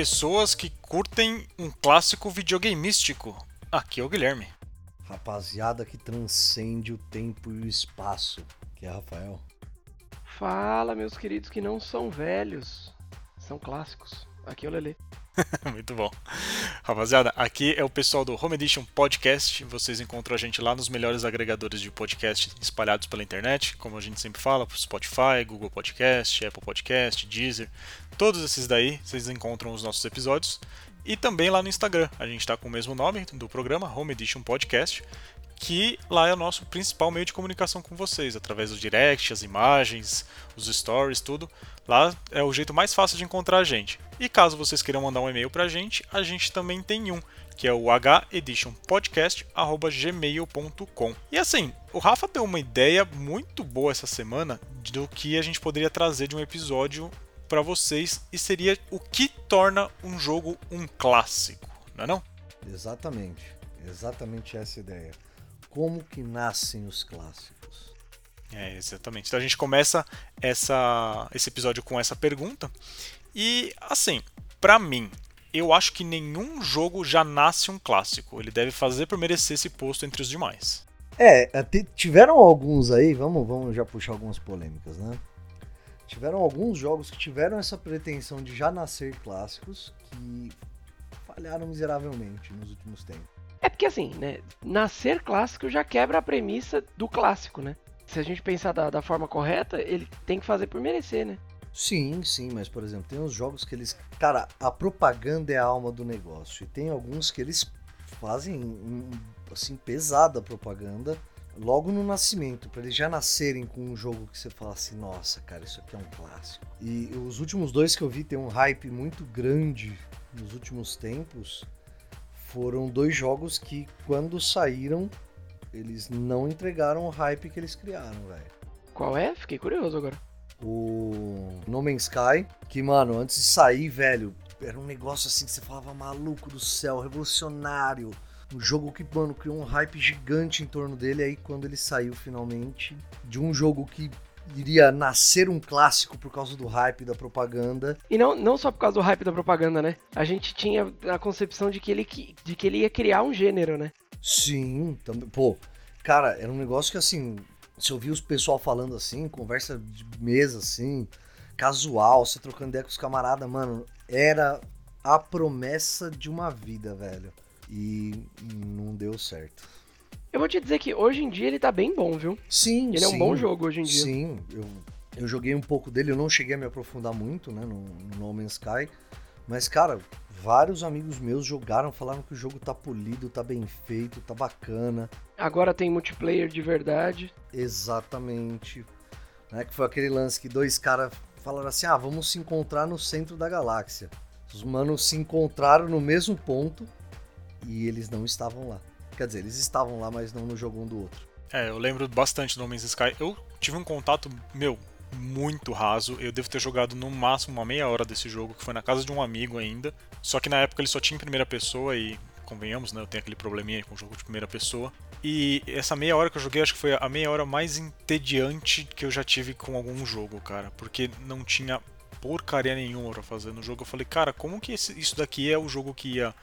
Pessoas que curtem um clássico videogameístico. Aqui é o Guilherme. Rapaziada que transcende o tempo e o espaço, que é Rafael. Fala, meus queridos que não são velhos, são clássicos. Aqui é o Lele. Muito bom. Rapaziada, aqui é o pessoal do Home Edition Podcast. Vocês encontram a gente lá nos melhores agregadores de podcast espalhados pela internet, como a gente sempre fala, Spotify, Google Podcast, Apple Podcast, Deezer. Todos esses daí vocês encontram os nossos episódios. E também lá no Instagram. A gente está com o mesmo nome do programa, Home Edition Podcast que lá é o nosso principal meio de comunicação com vocês, através do direct, as imagens, os stories, tudo. Lá é o jeito mais fácil de encontrar a gente. E caso vocês queiram mandar um e-mail pra gente, a gente também tem um, que é o heditionpodcast@gmail.com. E assim, o Rafa deu uma ideia muito boa essa semana do que a gente poderia trazer de um episódio para vocês e seria o que torna um jogo um clássico, não é não? Exatamente. Exatamente essa ideia como que nascem os clássicos. É, exatamente. Então a gente começa essa, esse episódio com essa pergunta. E assim, para mim, eu acho que nenhum jogo já nasce um clássico. Ele deve fazer por merecer esse posto entre os demais. É, tiveram alguns aí, vamos, vamos já puxar algumas polêmicas, né? Tiveram alguns jogos que tiveram essa pretensão de já nascer clássicos que falharam miseravelmente nos últimos tempos. É porque assim, né? Nascer clássico já quebra a premissa do clássico, né? Se a gente pensar da, da forma correta, ele tem que fazer por merecer, né? Sim, sim, mas por exemplo, tem uns jogos que eles. Cara, a propaganda é a alma do negócio. E tem alguns que eles fazem assim, pesada propaganda logo no nascimento, para eles já nascerem com um jogo que você fala assim, nossa, cara, isso aqui é um clássico. E os últimos dois que eu vi tem um hype muito grande nos últimos tempos foram dois jogos que, quando saíram, eles não entregaram o hype que eles criaram, velho. Qual é? Fiquei curioso agora. O No Man's Sky, que, mano, antes de sair, velho, era um negócio assim que você falava maluco do céu, revolucionário. Um jogo que, mano, criou um hype gigante em torno dele. Aí, quando ele saiu finalmente, de um jogo que iria nascer um clássico por causa do hype da propaganda. E não, não só por causa do hype da propaganda, né? A gente tinha a concepção de que ele, de que ele ia criar um gênero, né? Sim, também. Pô, cara, era um negócio que assim, se eu ouvia os pessoal falando assim, conversa de mesa assim, casual, você trocando ideia com os camaradas, mano, era a promessa de uma vida, velho. E não deu certo. Eu vou te dizer que hoje em dia ele tá bem bom, viu? Sim, Ele sim, é um bom jogo hoje em dia. Sim, eu, eu joguei um pouco dele, eu não cheguei a me aprofundar muito, né, no, no No Man's Sky. Mas, cara, vários amigos meus jogaram, falaram que o jogo tá polido, tá bem feito, tá bacana. Agora tem multiplayer de verdade. Exatamente. Né, que foi aquele lance que dois caras falaram assim: ah, vamos se encontrar no centro da galáxia. Os manos se encontraram no mesmo ponto e eles não estavam lá. Quer dizer, eles estavam lá, mas não no jogo um do outro. É, eu lembro bastante do No Sky. Eu tive um contato, meu, muito raso. Eu devo ter jogado no máximo uma meia hora desse jogo, que foi na casa de um amigo ainda. Só que na época ele só tinha em primeira pessoa e, convenhamos, né? Eu tenho aquele probleminha com o jogo de primeira pessoa. E essa meia hora que eu joguei, acho que foi a meia hora mais entediante que eu já tive com algum jogo, cara. Porque não tinha porcaria nenhuma pra fazer no jogo. Eu falei, cara, como que isso daqui é o jogo que ia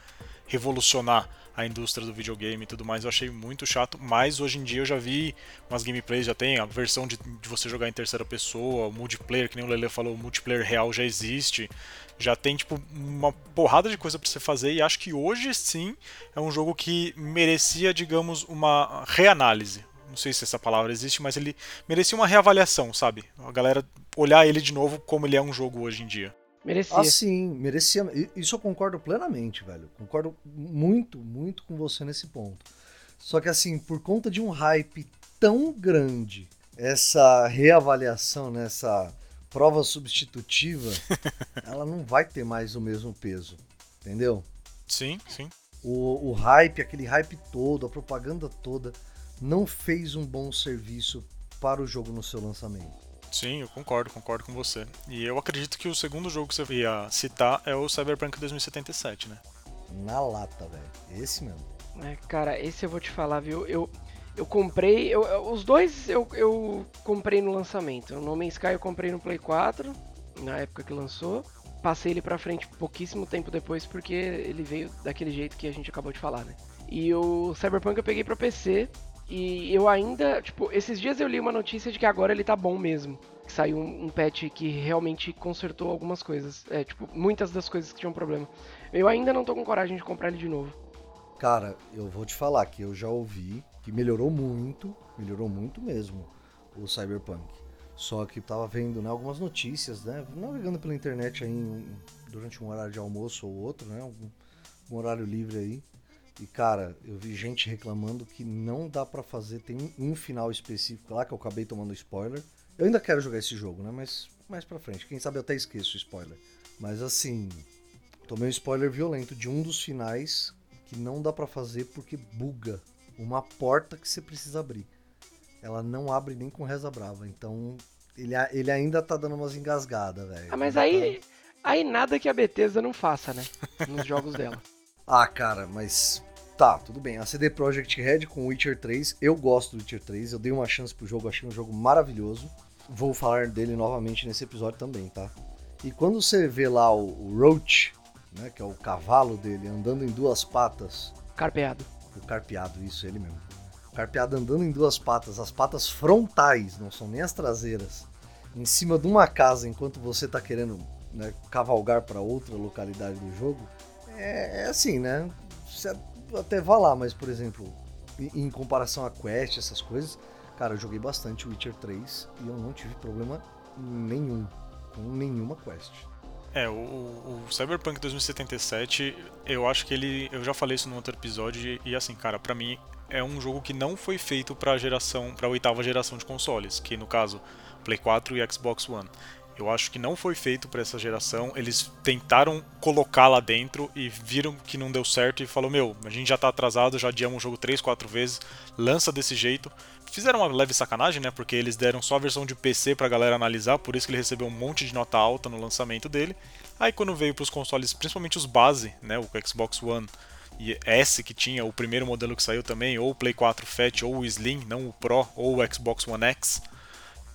revolucionar a indústria do videogame e tudo mais, eu achei muito chato, mas hoje em dia eu já vi umas gameplays, já tem a versão de, de você jogar em terceira pessoa, multiplayer, que nem o Lele falou, o multiplayer real já existe, já tem tipo uma porrada de coisa para você fazer e acho que hoje sim é um jogo que merecia, digamos, uma reanálise. Não sei se essa palavra existe, mas ele merecia uma reavaliação, sabe? A galera olhar ele de novo como ele é um jogo hoje em dia. Merecia. Ah, sim, merecia. Isso eu concordo plenamente, velho. Concordo muito, muito com você nesse ponto. Só que assim, por conta de um hype tão grande, essa reavaliação, né, essa prova substitutiva, ela não vai ter mais o mesmo peso. Entendeu? Sim, sim. O, o hype, aquele hype todo, a propaganda toda, não fez um bom serviço para o jogo no seu lançamento. Sim, eu concordo, concordo com você. E eu acredito que o segundo jogo que você ia citar é o Cyberpunk 2077, né? Na lata, velho. Esse mesmo. É, cara, esse eu vou te falar, viu? Eu, eu comprei. Eu, os dois eu, eu comprei no lançamento. O No Man's Sky eu comprei no Play 4, na época que lançou. passei ele pra frente pouquíssimo tempo depois, porque ele veio daquele jeito que a gente acabou de falar, né? E o Cyberpunk eu peguei pra PC, e eu ainda, tipo, esses dias eu li uma notícia de que agora ele tá bom mesmo. Que saiu um, um patch que realmente consertou algumas coisas. É, tipo, muitas das coisas que tinham problema. Eu ainda não tô com coragem de comprar ele de novo. Cara, eu vou te falar que eu já ouvi que melhorou muito, melhorou muito mesmo o Cyberpunk. Só que tava vendo né, algumas notícias, né? Navegando pela internet aí durante um horário de almoço ou outro, né? Um, um horário livre aí. E cara, eu vi gente reclamando que não dá para fazer, tem um final específico lá que eu acabei tomando spoiler. Eu ainda quero jogar esse jogo, né? Mas mais pra frente, quem sabe eu até esqueço o spoiler. Mas assim, tomei um spoiler violento de um dos finais que não dá para fazer porque buga uma porta que você precisa abrir. Ela não abre nem com reza brava, então ele, ele ainda tá dando umas engasgadas, velho. Ah, mas aí, tá... aí nada que a Bethesda não faça, né? Nos jogos dela. Ah, cara, mas Tá, tudo bem. A CD Projekt Red com Witcher 3. Eu gosto do Witcher 3. Eu dei uma chance pro jogo, achei um jogo maravilhoso. Vou falar dele novamente nesse episódio também, tá? E quando você vê lá o, o Roach, né, que é o cavalo dele, andando em duas patas. Carpeado. O carpeado, isso, ele mesmo. O carpeado andando em duas patas, as patas frontais, não são nem as traseiras, em cima de uma casa enquanto você tá querendo né, cavalgar para outra localidade do jogo. É, é assim, né? Você até vá lá, mas por exemplo, em, comparação a Quest, essas coisas, cara, eu joguei bastante Witcher 3 e eu não tive problema nenhum com nenhuma Quest. É, o, o, Cyberpunk 2077, eu acho que ele. Eu já falei isso no outro episódio, e assim, cara, para mim é um jogo que não foi feito pra geração. pra oitava geração de consoles, que no caso, Play 4 e Xbox One. Eu acho que não foi feito para essa geração. Eles tentaram colocar lá dentro e viram que não deu certo e falou: Meu, a gente já tá atrasado, já adiamos o jogo 3, 4 vezes, lança desse jeito. Fizeram uma leve sacanagem, né? Porque eles deram só a versão de PC pra galera analisar, por isso que ele recebeu um monte de nota alta no lançamento dele. Aí quando veio pros consoles, principalmente os base, né? O Xbox One e S que tinha o primeiro modelo que saiu também, ou o Play 4 Fat, ou o Slim, não o Pro, ou o Xbox One X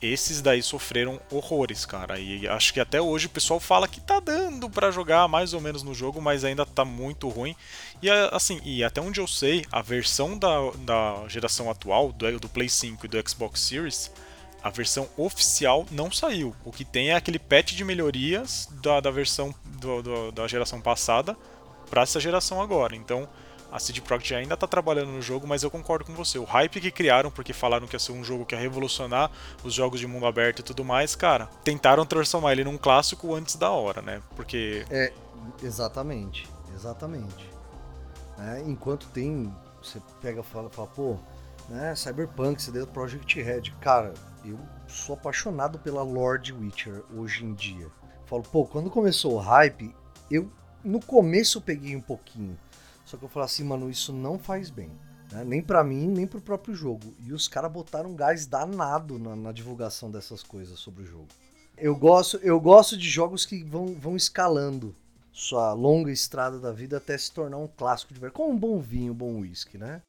esses daí sofreram horrores, cara. E acho que até hoje o pessoal fala que tá dando para jogar mais ou menos no jogo, mas ainda tá muito ruim. E assim, e até onde eu sei, a versão da, da geração atual, do, do Play 5 e do Xbox Series, a versão oficial não saiu. O que tem é aquele patch de melhorias da, da versão do, do, da geração passada para essa geração agora. Então a CD Projekt ainda está trabalhando no jogo, mas eu concordo com você. O hype que criaram, porque falaram que ia ser um jogo que ia revolucionar os jogos de mundo aberto e tudo mais, cara, tentaram transformar ele num clássico antes da hora, né? Porque. É, exatamente. Exatamente. É, enquanto tem. Você pega e fala, fala, pô, né, Cyberpunk, CD Project Red. Cara, eu sou apaixonado pela Lord Witcher hoje em dia. Falo, pô, quando começou o hype, eu no começo peguei um pouquinho. Só que eu falo assim, mano, isso não faz bem. Né? Nem para mim, nem pro próprio jogo. E os caras botaram um gás danado na, na, divulgação dessas coisas sobre o jogo. Eu gosto, eu gosto de jogos que vão, vão escalando sua longa estrada da vida até se tornar um clássico de verdade. Como um bom vinho, um bom whisky, né?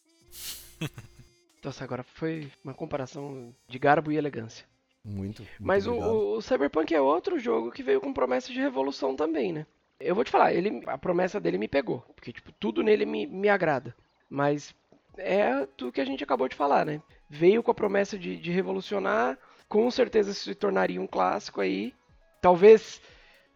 Nossa, agora foi uma comparação de garbo e elegância. Muito. muito Mas o, o, Cyberpunk é outro jogo que veio com promessa de revolução também, né? Eu vou te falar, ele, a promessa dele me pegou. Porque, tipo, tudo nele me, me agrada. Mas é tudo que a gente acabou de falar, né? Veio com a promessa de, de revolucionar, com certeza se tornaria um clássico aí. Talvez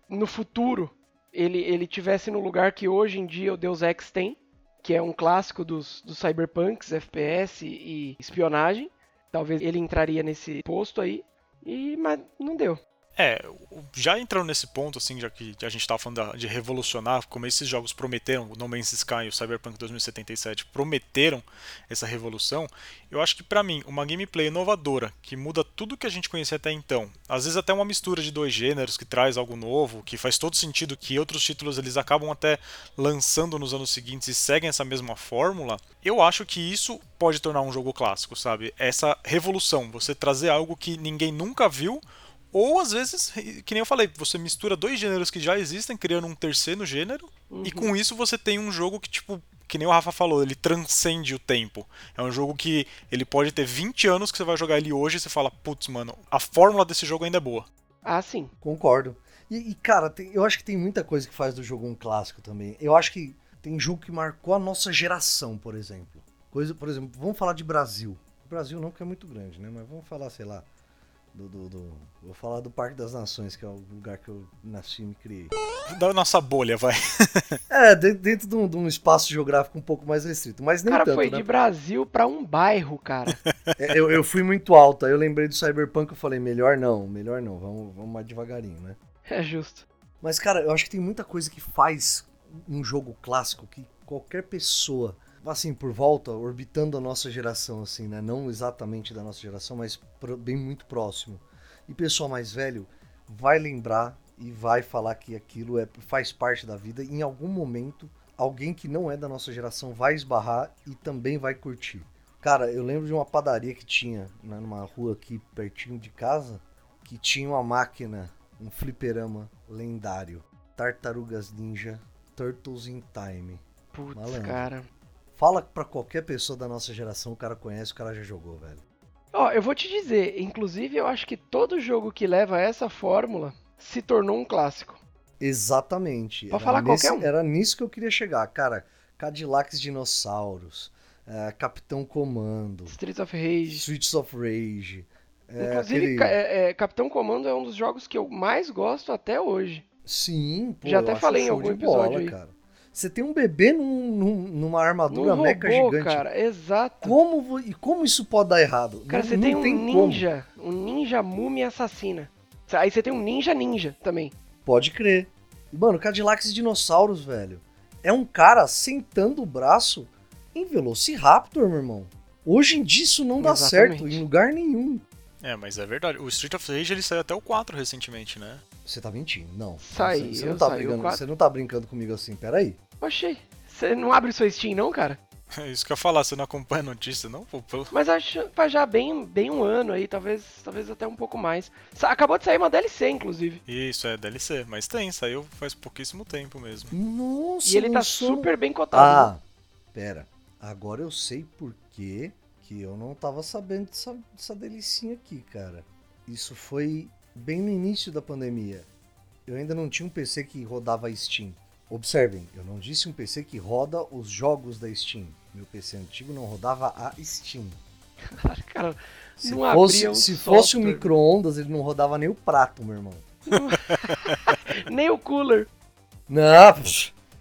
no futuro ele, ele tivesse no lugar que hoje em dia o Deus Ex tem, que é um clássico dos, dos cyberpunks, FPS e espionagem. Talvez ele entraria nesse posto aí, e mas não deu. É, já entrando nesse ponto, assim, já que a gente estava falando de revolucionar, como esses jogos prometeram, o No Man's Sky e o Cyberpunk 2077 prometeram essa revolução, eu acho que para mim, uma gameplay inovadora, que muda tudo que a gente conhecia até então, às vezes até uma mistura de dois gêneros que traz algo novo, que faz todo sentido que outros títulos eles acabam até lançando nos anos seguintes e seguem essa mesma fórmula, eu acho que isso pode tornar um jogo clássico, sabe? Essa revolução, você trazer algo que ninguém nunca viu ou às vezes, que nem eu falei, você mistura dois gêneros que já existem, criando um terceiro gênero, uhum. e com isso você tem um jogo que, tipo, que nem o Rafa falou, ele transcende o tempo. É um jogo que ele pode ter 20 anos que você vai jogar ele hoje e você fala, putz, mano, a fórmula desse jogo ainda é boa. Ah, sim. Concordo. E, e, cara, tem- eu acho que tem muita coisa que faz do jogo um clássico também. Eu acho que tem jogo que marcou a nossa geração, por exemplo. Coisa, por exemplo, vamos falar de Brasil. Brasil não, porque é muito grande, né? Mas vamos falar, sei lá, do, do- do- Vou falar do Parque das Nações, que é o lugar que eu nasci e me criei. Da nossa bolha, vai. É, de- dentro de um, de um espaço geográfico um pouco mais restrito. Mas O nem cara tanto, foi né? de Brasil pra um bairro, cara. É, Eu, eu fui muito alto, aí eu lembrei do Cyberpunk, eu falei, melhor não, melhor não, vamos, vamos mais devagarinho, né? É justo. Mas, cara, eu acho que tem muita coisa que faz um jogo clássico que qualquer pessoa, assim, por volta, orbitando a nossa geração, assim, né? Não exatamente da nossa geração, mas bem muito próximo. E pessoal mais velho vai lembrar e vai falar que aquilo é, faz parte da vida. E em algum momento, alguém que não é da nossa geração vai esbarrar e também vai curtir. Cara, eu lembro de uma padaria que tinha né, numa rua aqui pertinho de casa, que tinha uma máquina, um fliperama lendário. Tartarugas Ninja, Turtles in Time. Putz, Malandro. cara. Fala pra qualquer pessoa da nossa geração, o cara conhece, o cara já jogou, velho. Ó, eu vou te dizer, inclusive eu acho que todo jogo que leva essa fórmula se tornou um clássico. Exatamente. Pode Era falar nesse- qualquer um. Era nisso que eu queria chegar. Cara, Cadillacs Dinossauros, eh, Capitão Comando, Streets of Rage. Streets of Rage. eh, Inclusive, aquele- é- é, Capitão Comando é um dos jogos que eu mais gosto até hoje. Sim, pô, Já até falei em algum de bola, episódio aí. cara. Você tem um bebê num- num- numa armadura Não meca roubou, gigante. cara, exato. Como, e como isso pode dar errado? Cara, Não- você não tem um como. ninja, um ninja múmia assassina. Aí você tem um ninja ninja também. Pode crer. E, mano, Cadillacs Dinossauros, velho. É um cara sentando o braço em Velociraptor, meu irmão. Hoje em dia isso não dá Exatamente. certo em lugar nenhum. É, mas é verdade. O Street of Rage ele saiu até o 4 recentemente, né? Você tá mentindo? Não. Saiu, Você, você não tá saiu brigando, você não tá brincando comigo assim, peraí. Oxi, você não abre sua Steam não, cara? É isso que eu ia falar, você não acompanha a notícia, não? Pô, pô. Mas acho faz já bem, bem um ano aí, talvez, talvez até um pouco mais. Sa- Acabou de sair uma DLC, inclusive. Isso, é DLC, mas tem, saiu faz pouquíssimo tempo mesmo. Nossa, E ele tá lançou- super bem cotado. né? Ah, pera. Agora eu sei por que que eu não tava sabendo dessa, dessa delicinha aqui, cara. Isso foi bem no início da pandemia. Eu ainda não tinha um PC que rodava Steam. Observem, eu não disse um PC que roda os jogos da Steam. Meu PC antigo não rodava a Steam. Cara, Se Não fosse, abria um se fosse um software. micro-ondas, ele não rodava nem o prato, meu irmão. nem o cooler. Não,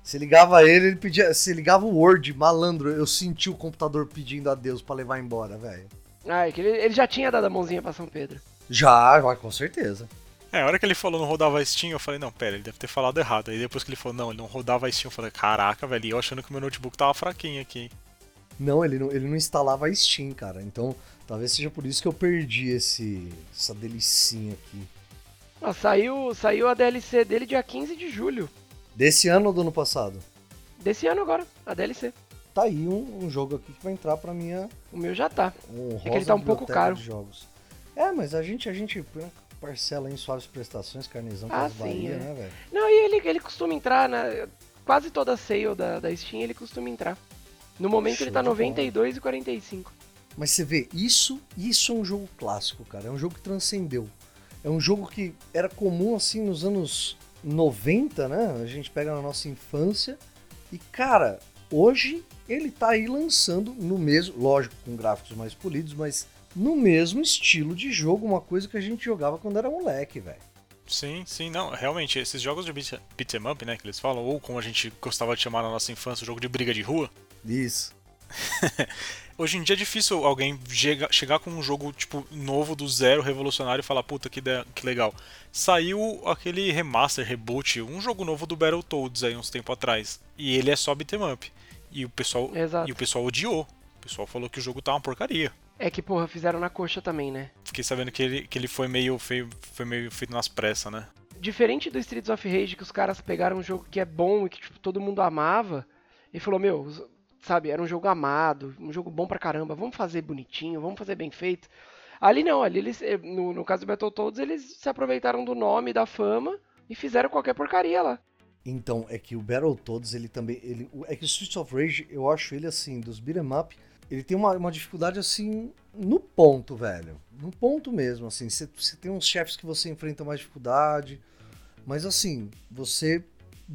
se ligava ele, ele pedia. Se ligava o Word, malandro, eu senti o computador pedindo a Deus pra levar embora, velho. Ah, é que ele, ele já tinha dado a mãozinha pra São Pedro. Já, vai, com certeza. É, a hora que ele falou não rodava Steam, eu falei, não, pera, ele deve ter falado errado. Aí depois que ele falou, não, ele não rodava Steam, eu falei, caraca, velho, e eu achando que o meu notebook tava fraquinho aqui. Não, ele não, ele não instalava a Steam, cara. Então, talvez seja por isso que eu perdi esse, essa delicinha aqui. Ah, saiu, saiu a DLC dele dia 15 de julho. Desse ano ou do ano passado? Desse ano agora, a DLC. Tá aí um, um jogo aqui que vai entrar pra minha O meu já tá. É que ele tá um pouco caro. de jogos. É, mas a gente, a gente parcela em suaves prestações, carnezão Ah, Casas sim, Bahia, é. né, velho? Não, e ele, ele costuma entrar na. Quase toda sale da, da Steam ele costuma entrar. No momento ele Show tá de bola. 92,45. Mas você vê, isso, isso é um jogo clássico, cara. É um jogo que transcendeu. É um jogo que era comum assim nos anos 90, né? A gente pega na nossa infância. E, cara, hoje ele tá aí lançando no mesmo, lógico, com gráficos mais polidos, mas no mesmo estilo de jogo, uma coisa que a gente jogava quando era moleque, velho. Sim, sim, não, realmente, esses jogos de beat, beat 'em up, né, que eles falam, ou como a gente gostava de chamar na nossa infância, o jogo de briga de rua, Isso. Hoje em dia é difícil alguém chega- chegar com um jogo tipo novo do zero, revolucionário e falar, puta que, de- que legal. Saiu aquele remaster, reboot, um jogo novo do Battletoads aí uns tempo atrás. E ele é só beat'em up. E o pessoal Exato. e o pessoal odiou. O pessoal falou que o jogo tá uma porcaria. É que, porra, fizeram na coxa também, né? Fiquei sabendo que ele, que ele foi meio feio, foi meio feito nas pressas, né? Diferente do Streets of Rage, que os caras pegaram um jogo que é bom e que tipo, todo mundo amava, e falou, meu, sabe, era um jogo amado, um jogo bom pra caramba, vamos fazer bonitinho, vamos fazer bem feito. Ali não, ali eles, eh, no, no caso do Battletoads, eles se aproveitaram do nome, da fama, e fizeram qualquer porcaria lá. Então, é que o Battletoads, ele também. Ele, é que o Streets of Rage, eu acho ele assim, dos beat'em up, ele tem uma, uma dificuldade assim, no ponto, velho. No ponto mesmo, assim. Você tem uns chefes que você enfrenta mais dificuldade. Mas assim, você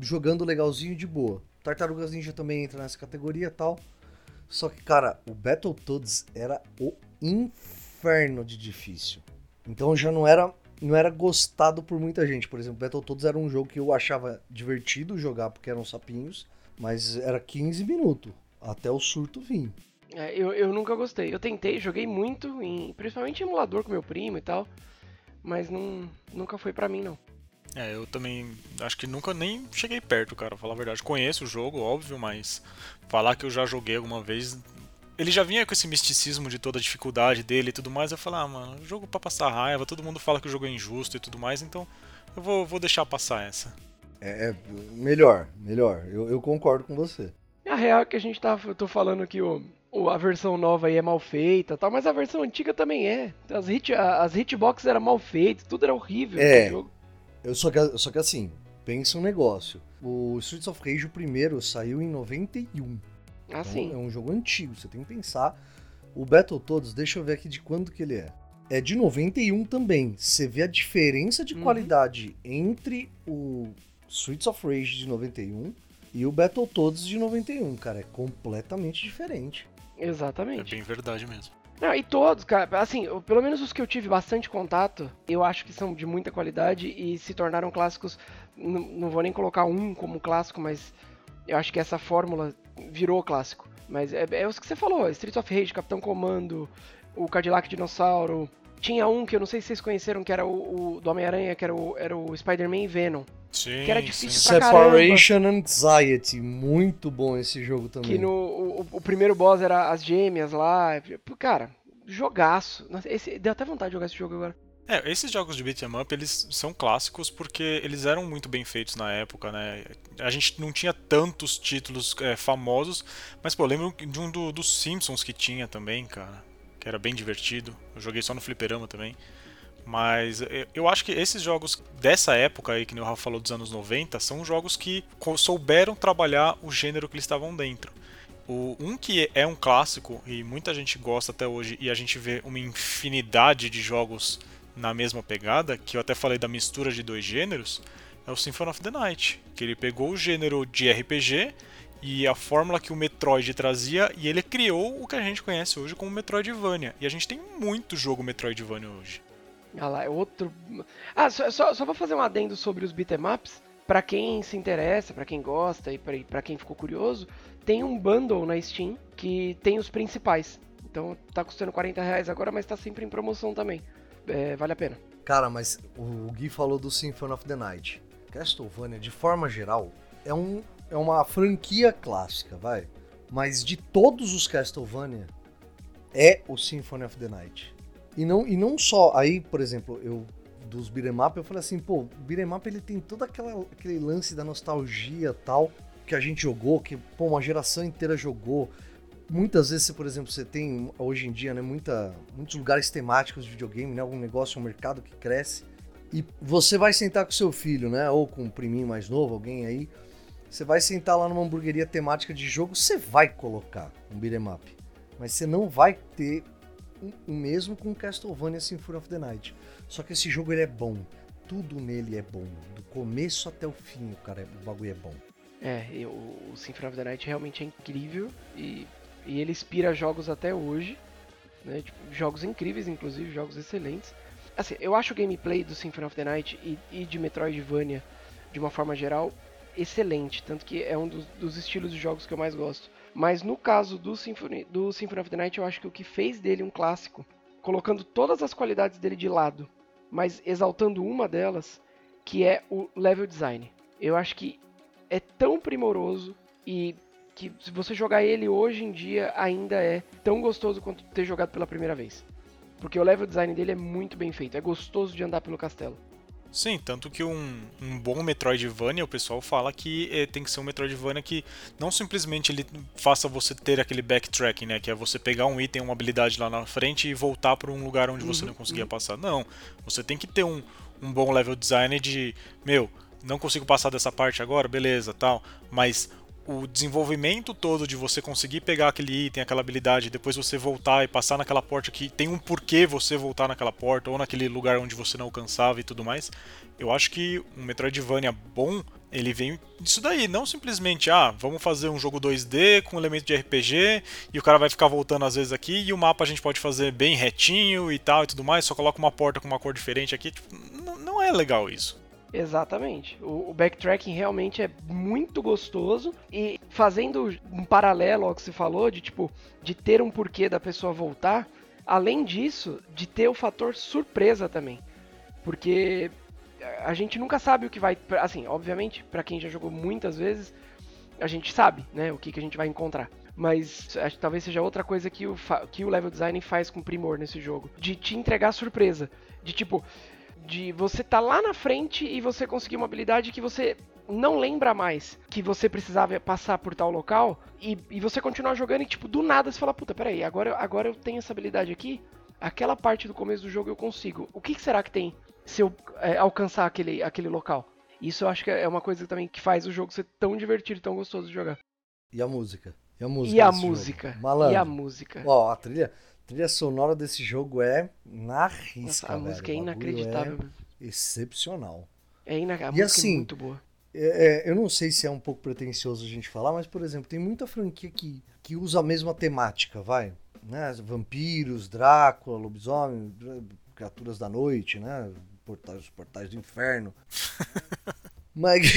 jogando legalzinho de boa. Tartarugas Ninja também entra nessa categoria e tal. Só que, cara, o Battletoads era o inferno de difícil. Então já não era não era gostado por muita gente. Por exemplo, Battletoads era um jogo que eu achava divertido jogar porque eram sapinhos, mas era 15 minutos até o surto vir. É, eu, eu nunca gostei. Eu tentei, joguei muito, em, principalmente em emulador com meu primo e tal, mas não, nunca foi para mim não. É, eu também acho que nunca nem cheguei perto, cara, falar a verdade. Conheço o jogo, óbvio, mas falar que eu já joguei alguma vez. Ele já vinha com esse misticismo de toda a dificuldade dele e tudo mais. Eu falei, ah, mano, jogo pra passar raiva, todo mundo fala que o jogo é injusto e tudo mais, então eu vou, vou deixar passar essa. É, é melhor, melhor. Eu, eu concordo com você. A real é que a gente tá. Eu tô falando que o, o, a versão nova aí é mal feita tal, mas a versão antiga também é. As, hit, as hitboxes eram mal feitas, tudo era horrível é. jogo. Eu só que, só que assim, pensa um negócio. O Streets of Rage, o primeiro, saiu em 91. Ah, então, sim. É um jogo antigo, você tem que pensar. O Battletoads, deixa eu ver aqui de quando que ele é. É de 91 também. Você vê a diferença de uhum. qualidade entre o Streets of Rage de 91 e o Battletoads de 91, cara. É completamente diferente. Exatamente. É bem verdade mesmo. Não, e todos, cara, assim, pelo menos os que eu tive bastante contato, eu acho que são de muita qualidade e se tornaram clássicos. Não, não vou nem colocar um como clássico, mas eu acho que essa fórmula virou clássico. Mas é, é os que você falou: Streets of Rage, Capitão Comando, o Cadillac Dinossauro. Tinha um que eu não sei se vocês conheceram, que era o, o do Homem-Aranha, que era o, era o Spider-Man Venom. Sim, que era difícil sim. pra Separation caramba. Anxiety, muito bom esse jogo também. Que no, o, o primeiro boss era as gêmeas lá. Cara, jogaço. Esse, deu até vontade de jogar esse jogo agora. É, esses jogos de beat'em up, eles são clássicos porque eles eram muito bem feitos na época, né? A gente não tinha tantos títulos é, famosos, mas, pô, eu lembro de um do, dos Simpsons que tinha também, cara, que era bem divertido. Eu joguei só no fliperama também. Mas eu acho que esses jogos dessa época aí, que o Rafa falou dos anos 90, são jogos que souberam trabalhar o gênero que eles estavam dentro. O, um que é um clássico e muita gente gosta até hoje, e a gente vê uma infinidade de jogos na mesma pegada, que eu até falei da mistura de dois gêneros, é o Symphony of the Night. Que ele pegou o gênero de RPG e a fórmula que o Metroid trazia e ele criou o que a gente conhece hoje como Metroidvania. E a gente tem muito jogo Metroidvania hoje. Ah lá, é outro. Ah, só, só, só vou fazer um adendo sobre os beatemaps. Para quem se interessa, para quem gosta e para quem ficou curioso, tem um bundle na Steam que tem os principais. Então tá custando 40 reais agora, mas tá sempre em promoção também. É, vale a pena. Cara, mas o Gui falou do Symphony of the Night. Castlevania, de forma geral, é, um, é uma franquia clássica, vai. Mas de todos os Castlevania, é o Symphony of the Night. E não, e não só, aí, por exemplo, eu dos beat'em up, eu falei assim, pô, o beat'em up ele tem todo aquela, aquele lance da nostalgia tal, que a gente jogou, que pô, uma geração inteira jogou. Muitas vezes, por exemplo, você tem hoje em dia, né, muita, muitos lugares temáticos de videogame, né, algum negócio, um mercado que cresce, e você vai sentar com seu filho, né, ou com um priminho mais novo, alguém aí, você vai sentar lá numa hamburgueria temática de jogo, você vai colocar um beat'em up, mas você não vai ter o mesmo com Castlevania Symphony of the Night. Só que esse jogo ele é bom. Tudo nele é bom. Do começo até o fim, o cara, o bagulho é bom. É, eu, o Symphony of the Night realmente é incrível e, e ele inspira jogos até hoje. Né? Tipo, jogos incríveis, inclusive, jogos excelentes. Assim, eu acho o gameplay do Symphony of the Night e, e de Metroidvania, de uma forma geral, excelente. Tanto que é um dos, dos estilos de jogos que eu mais gosto. Mas no caso do Symphony, do Symphony of the Night, eu acho que o que fez dele um clássico, colocando todas as qualidades dele de lado, mas exaltando uma delas, que é o level design. Eu acho que é tão primoroso e que se você jogar ele hoje em dia ainda é tão gostoso quanto ter jogado pela primeira vez. Porque o level design dele é muito bem feito, é gostoso de andar pelo castelo. Sim, tanto que um, um bom Metroidvania, o pessoal fala que é, tem que ser um Metroidvania que não simplesmente ele faça você ter aquele backtracking, né? Que é você pegar um item, uma habilidade lá na frente e voltar para um lugar onde você uhum, não conseguia uhum. passar. Não, você tem que ter um, um bom level design de, meu, não consigo passar dessa parte agora, beleza, tal, mas o desenvolvimento todo de você conseguir pegar aquele item, aquela habilidade, depois você voltar e passar naquela porta que tem um porquê você voltar naquela porta ou naquele lugar onde você não alcançava e tudo mais. Eu acho que um Metroidvania bom, ele vem disso daí, não simplesmente, ah, vamos fazer um jogo 2D com elemento de RPG e o cara vai ficar voltando às vezes aqui e o mapa a gente pode fazer bem retinho e tal e tudo mais, só coloca uma porta com uma cor diferente aqui. Tipo, não, é legal isso. Exatamente. O, o, backtracking realmente é muito gostoso e fazendo um paralelo ao que você falou de tipo de ter um porquê da pessoa voltar, além disso, de ter o fator surpresa também. Porque a gente nunca sabe o que vai, assim, obviamente, para quem já jogou muitas vezes, a gente sabe, né, o que, que a gente vai encontrar. Mas acho que talvez seja outra coisa que o, que o level design faz com primor nesse jogo. De te entregar surpresa. De tipo, de você tá lá na frente e você conseguir uma habilidade que você não lembra mais que você precisava passar por tal local e, e você continuar jogando e tipo do nada você fala puta peraí agora agora eu tenho essa habilidade aqui aquela parte do começo do jogo eu consigo. O que, que será que tem se eu é, alcançar aquele aquele local? Isso eu acho que é uma coisa também que faz o jogo ser tão divertido tão gostoso de jogar. E a música? E a música e a música. Malandro. e a música. Ó a trilha trilha sonora desse jogo é na risca Nossa, a velho. música é inacreditável é excepcional. É inacreditável. E assim, é muito boa. É, é, eu não sei se é um pouco pretencioso a gente falar, mas, por exemplo, tem muita franquia que, que usa a mesma temática, vai. Né? Vampiros, Drácula, lobisomem, criaturas da noite, né? Portais, portais do inferno. mas,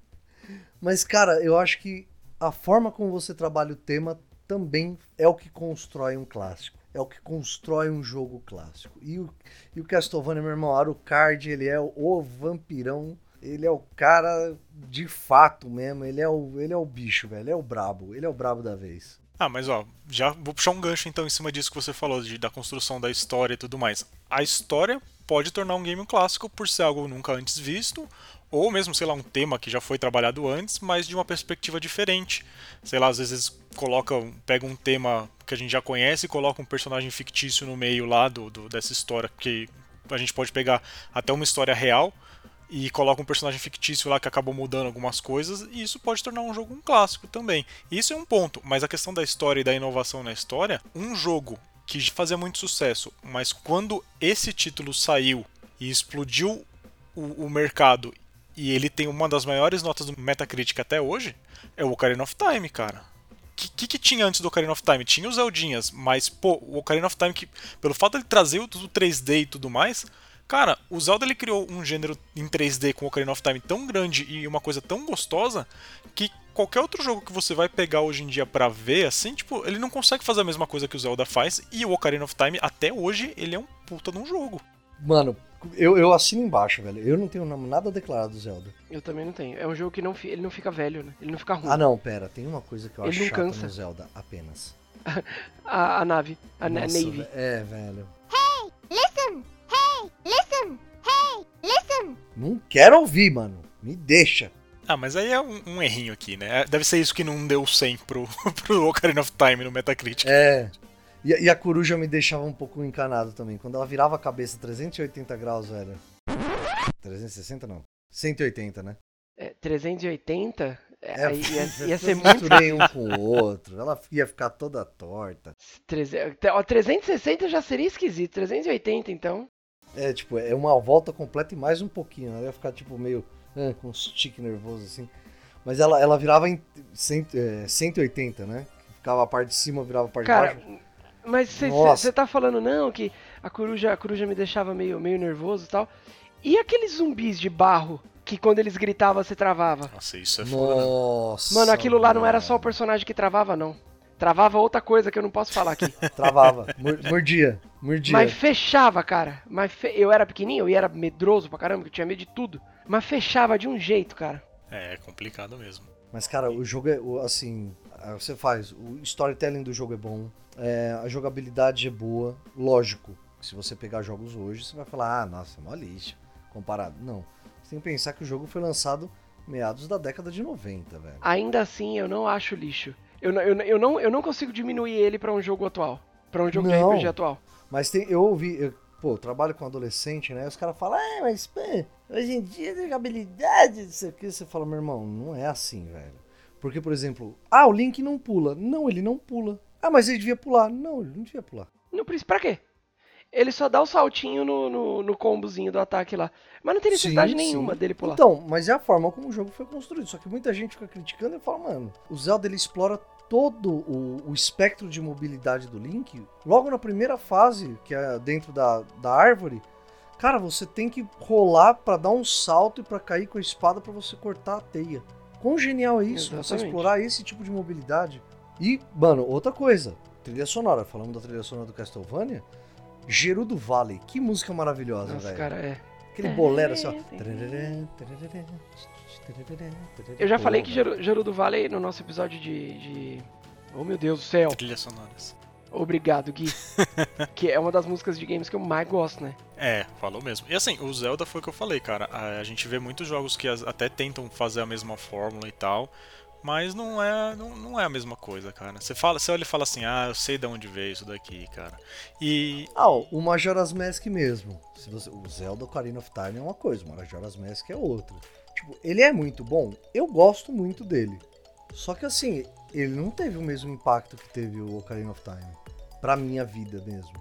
mas, cara, eu acho que a forma como você trabalha o tema também é o que constrói um clássico é o que constrói um jogo clássico. E o, e o Castlevania, meu irmão, Alucard, ele é o, vampirão, ele é o cara de fato mesmo, ele é o, ele é o bicho, velho, ele é o brabo, ele é o brabo da vez. Ah, mas ó, já vou puxar um gancho então em cima disso que você falou, de, da construção da história e tudo mais. A história pode tornar um game um clássico por ser algo nunca antes visto, ou mesmo, sei lá, um tema que já foi trabalhado antes, mas de uma perspectiva diferente. Sei lá, às vezes coloca, pega um tema que a gente já conhece e coloca um personagem fictício no meio lá do, do dessa história, que a gente pode pegar até uma história real e coloca um personagem fictício lá que acabou mudando algumas coisas, e isso pode tornar um jogo um clássico também. Isso é um ponto, mas a questão da história e da inovação na história, um jogo que fazia muito sucesso, mas quando esse título saiu e explodiu o, o mercado e ele tem uma das maiores notas do Metacritic até hoje, é o Ocarina of Time, cara. O que, que, tinha antes do Ocarina of Time? Tinha os Zeldinhas, mas, pô, o Ocarina of Time, que, pelo fato de trazer tudo 3D e tudo mais, cara, o Zelda ele criou um gênero em 3D com o Ocarina of Time tão grande e uma coisa tão gostosa que qualquer outro jogo que você vai pegar hoje em dia para ver, assim, tipo, ele não consegue fazer a mesma coisa que o Zelda faz e o Ocarina of Time, até hoje, ele é um puta de um jogo. Mano, eu, eu assino embaixo, velho. Eu não tenho nada declarado do Zelda. Eu também não tenho. É um jogo que não, ele não fica velho, né? Ele não fica ruim. Ah, não, pera. Tem uma coisa que eu ele acho chata cansa. no Zelda apenas. a, a, nave. A Nossa, Navy. É, velho. Hey, listen! Hey, listen! Hey, listen! Não quero ouvir, mano. Me deixa. Ah, mas aí é um, um errinho aqui, né? Deve ser isso que não deu 100 pro, pro Ocarina of Time no Metacritic. É. E, e, a coruja me deixava um pouco encanado também. Quando ela virava a cabeça 380 graus, velho. 360 não. 180, né? É, 380? É, aí ia, ia ser muito. Misturei um com o outro. Ela ia ficar toda torta. 360 já seria esquisito. 380, então. É, tipo, é uma volta completa e mais um pouquinho. Ela ia ficar, tipo, meio. Ah, com um stick nervoso assim. Mas ela, ela virava em 100, é, 180, né? Ficava a parte de cima, virava a parte Cara, de baixo. Mas você tá falando, não, que a coruja, a coruja me deixava meio, meio nervoso e tal. E aqueles zumbis de barro que quando eles gritavam você travava? Nossa, isso é foda. Né? Nossa. Mano, aquilo lá não era só o personagem que travava, não. Travava outra coisa que eu não posso falar aqui. Travava. Mordia. Mordia. Mas fechava, cara. Mas fe... Eu era pequenininho, eu era medroso pra caramba, eu tinha medo de tudo. Mas fechava de um jeito, cara. É, é complicado mesmo. Mas, cara, o jogo é, assim, você faz, o storytelling do jogo é bom, é, a jogabilidade é boa, lógico. Se você pegar jogos hoje, você vai falar, ah, nossa, mó lixo, comparado. Não. Você tem que pensar que o jogo foi lançado meados da década de 90, velho. Ainda assim, eu não acho lixo. Eu, eu, eu, não, eu não consigo diminuir ele para um jogo atual. para um jogo não, de RPG atual. Mas tem, eu ouvi, eu, pô, eu trabalho com adolescente, né? Os caras falam, ah, mas pô, hoje em dia a jogabilidade, isso aqui. Você fala, meu irmão, não é assim, velho. Porque, por exemplo, ah, o Link não pula. Não, ele não pula. Ah, mas ele devia pular. Não, ele não devia pular. Não, pra quê? Ele só dá o saltinho no, no, no combozinho do ataque lá. Mas não tem necessidade sim, nenhuma sim. dele pular. Então, mas é a forma como o jogo foi construído. Só que muita gente fica criticando e fala, mano, o Zelda ele explora todo o, o espectro de mobilidade do Link. Logo na primeira fase, que é dentro da, da árvore, cara, você tem que rolar para dar um salto e para cair com a espada para você cortar a teia. Quão genial é isso, Exatamente. você explorar esse tipo de mobilidade. E, mano, outra coisa, trilha sonora, falando da trilha sonora do Castlevania, Gerudo Valley, que música maravilhosa, velho. cara, é. Aquele bolero assim, ó. Eu já falei que Gerudo Valley no nosso episódio de, de... Oh meu Deus do céu. Trilhas sonoras. Obrigado, Gui. que é uma das músicas de games que eu mais gosto, né? É, falou mesmo. E assim, o Zelda foi o que eu falei, cara. A, gente vê muitos jogos que até tentam fazer a mesma fórmula e tal. Mas não é, não, não é a mesma coisa, cara. Você fala, você olha e fala assim, ah, eu sei de onde veio isso daqui, cara. E. Ah, o Majora's Mask mesmo. Se você, o Zelda Ocarina of Time é uma coisa, o Majora's Mask é outra. Tipo, ele é muito bom. Eu gosto muito dele. Só que assim, ele não teve o mesmo impacto que teve o Ocarina of Time. Pra minha vida mesmo.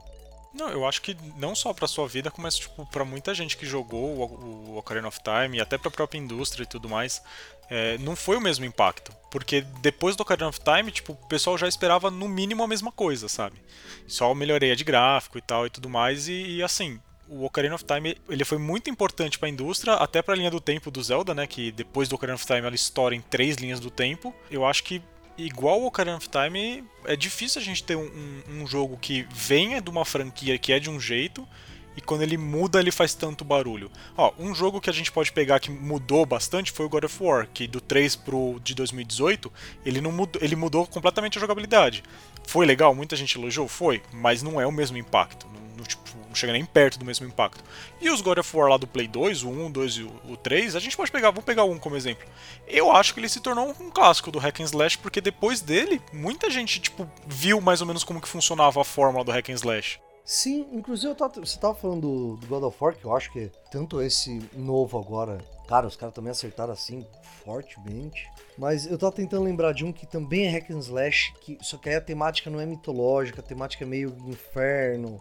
Não, eu acho que não só pra sua vida, mas tipo, pra muita gente que jogou o, o Ocarina of Time e até pra própria indústria e tudo mais, é, não foi o mesmo impacto. Porque depois do Ocarina of Time, tipo, o pessoal já esperava no mínimo a mesma coisa, sabe? Só melhoria de gráfico e tal e tudo mais, e, e assim, o Ocarina of Time ele foi muito importante para a indústria, até para a linha do tempo do Zelda, né? Que depois do Ocarina of Time ela estoura em três linhas do tempo. Eu acho que igual o Ocarina of Time é difícil a gente ter um, um, jogo que venha de uma franquia que é de um jeito e quando ele muda ele faz tanto barulho. Ó, um jogo que a gente pode pegar que mudou bastante foi o God of War, que do 3 pro de 2018, ele não mudou, ele mudou completamente a jogabilidade. Foi legal, muita gente elogiou, foi, mas não é o mesmo impacto, não, tipo, não chega nem perto do mesmo impacto. E os God of War lá do Play 2, o 1, o 2 e o 3, a gente pode pegar, vamos pegar um como exemplo. Eu acho que ele se tornou um clássico do hack and slash porque depois dele, muita gente tipo viu mais ou menos como que funcionava a fórmula do hack and slash. Sim, inclusive tava, você tava falando do, do, God of War, que eu acho que tanto esse novo agora, cara, os caras também acertaram assim fortemente. Mas eu tava tentando lembrar de um que também é hack and slash, que, só que aí a temática não é mitológica, a temática é meio inferno.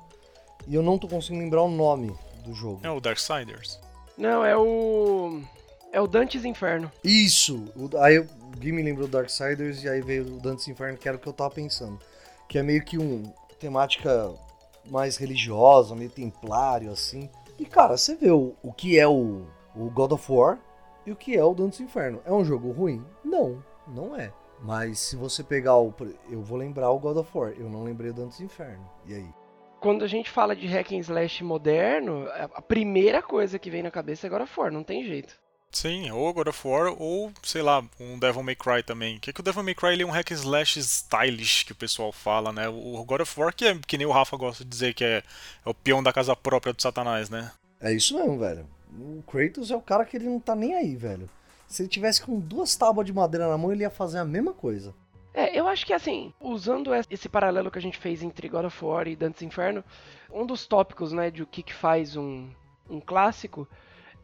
E eu não tô conseguindo lembrar o nome do jogo. É o Darksiders? Não, é o. É o Dante's Inferno. Isso! Aí o Gui me lembrou do Darksiders e aí veio o Dante's Inferno, que era o que eu tava pensando. Que é meio que um temática mais religiosa, meio templário, assim. E, cara, você vê o, o que é o, o God of War e o que é o Dante's Inferno. É um jogo ruim? Não, não é. Mas se você pegar o. Eu vou lembrar o God of War, eu não lembrei o Dante's Inferno. E aí? Quando a gente fala de hack and slash moderno, a primeira coisa que vem na cabeça é God of War, não tem jeito. Sim, ou God of War, ou, sei lá, um Devil May Cry também. Que é que o Devil May Cry ele é um hack and slash stylish, que o pessoal fala, né? O God of War, que, é, que nem o Rafa gosta de dizer que é, é o peão da casa própria do Satanás, né? É isso mesmo, velho. O Kratos é o cara que ele não tá nem aí, velho. Se ele tivesse com duas tábuas de madeira na mão, ele ia fazer a mesma coisa. É, eu acho que assim, usando esse paralelo que a gente fez entre God of War e Dante's Inferno, um dos tópicos, né, de o que, que faz um, um clássico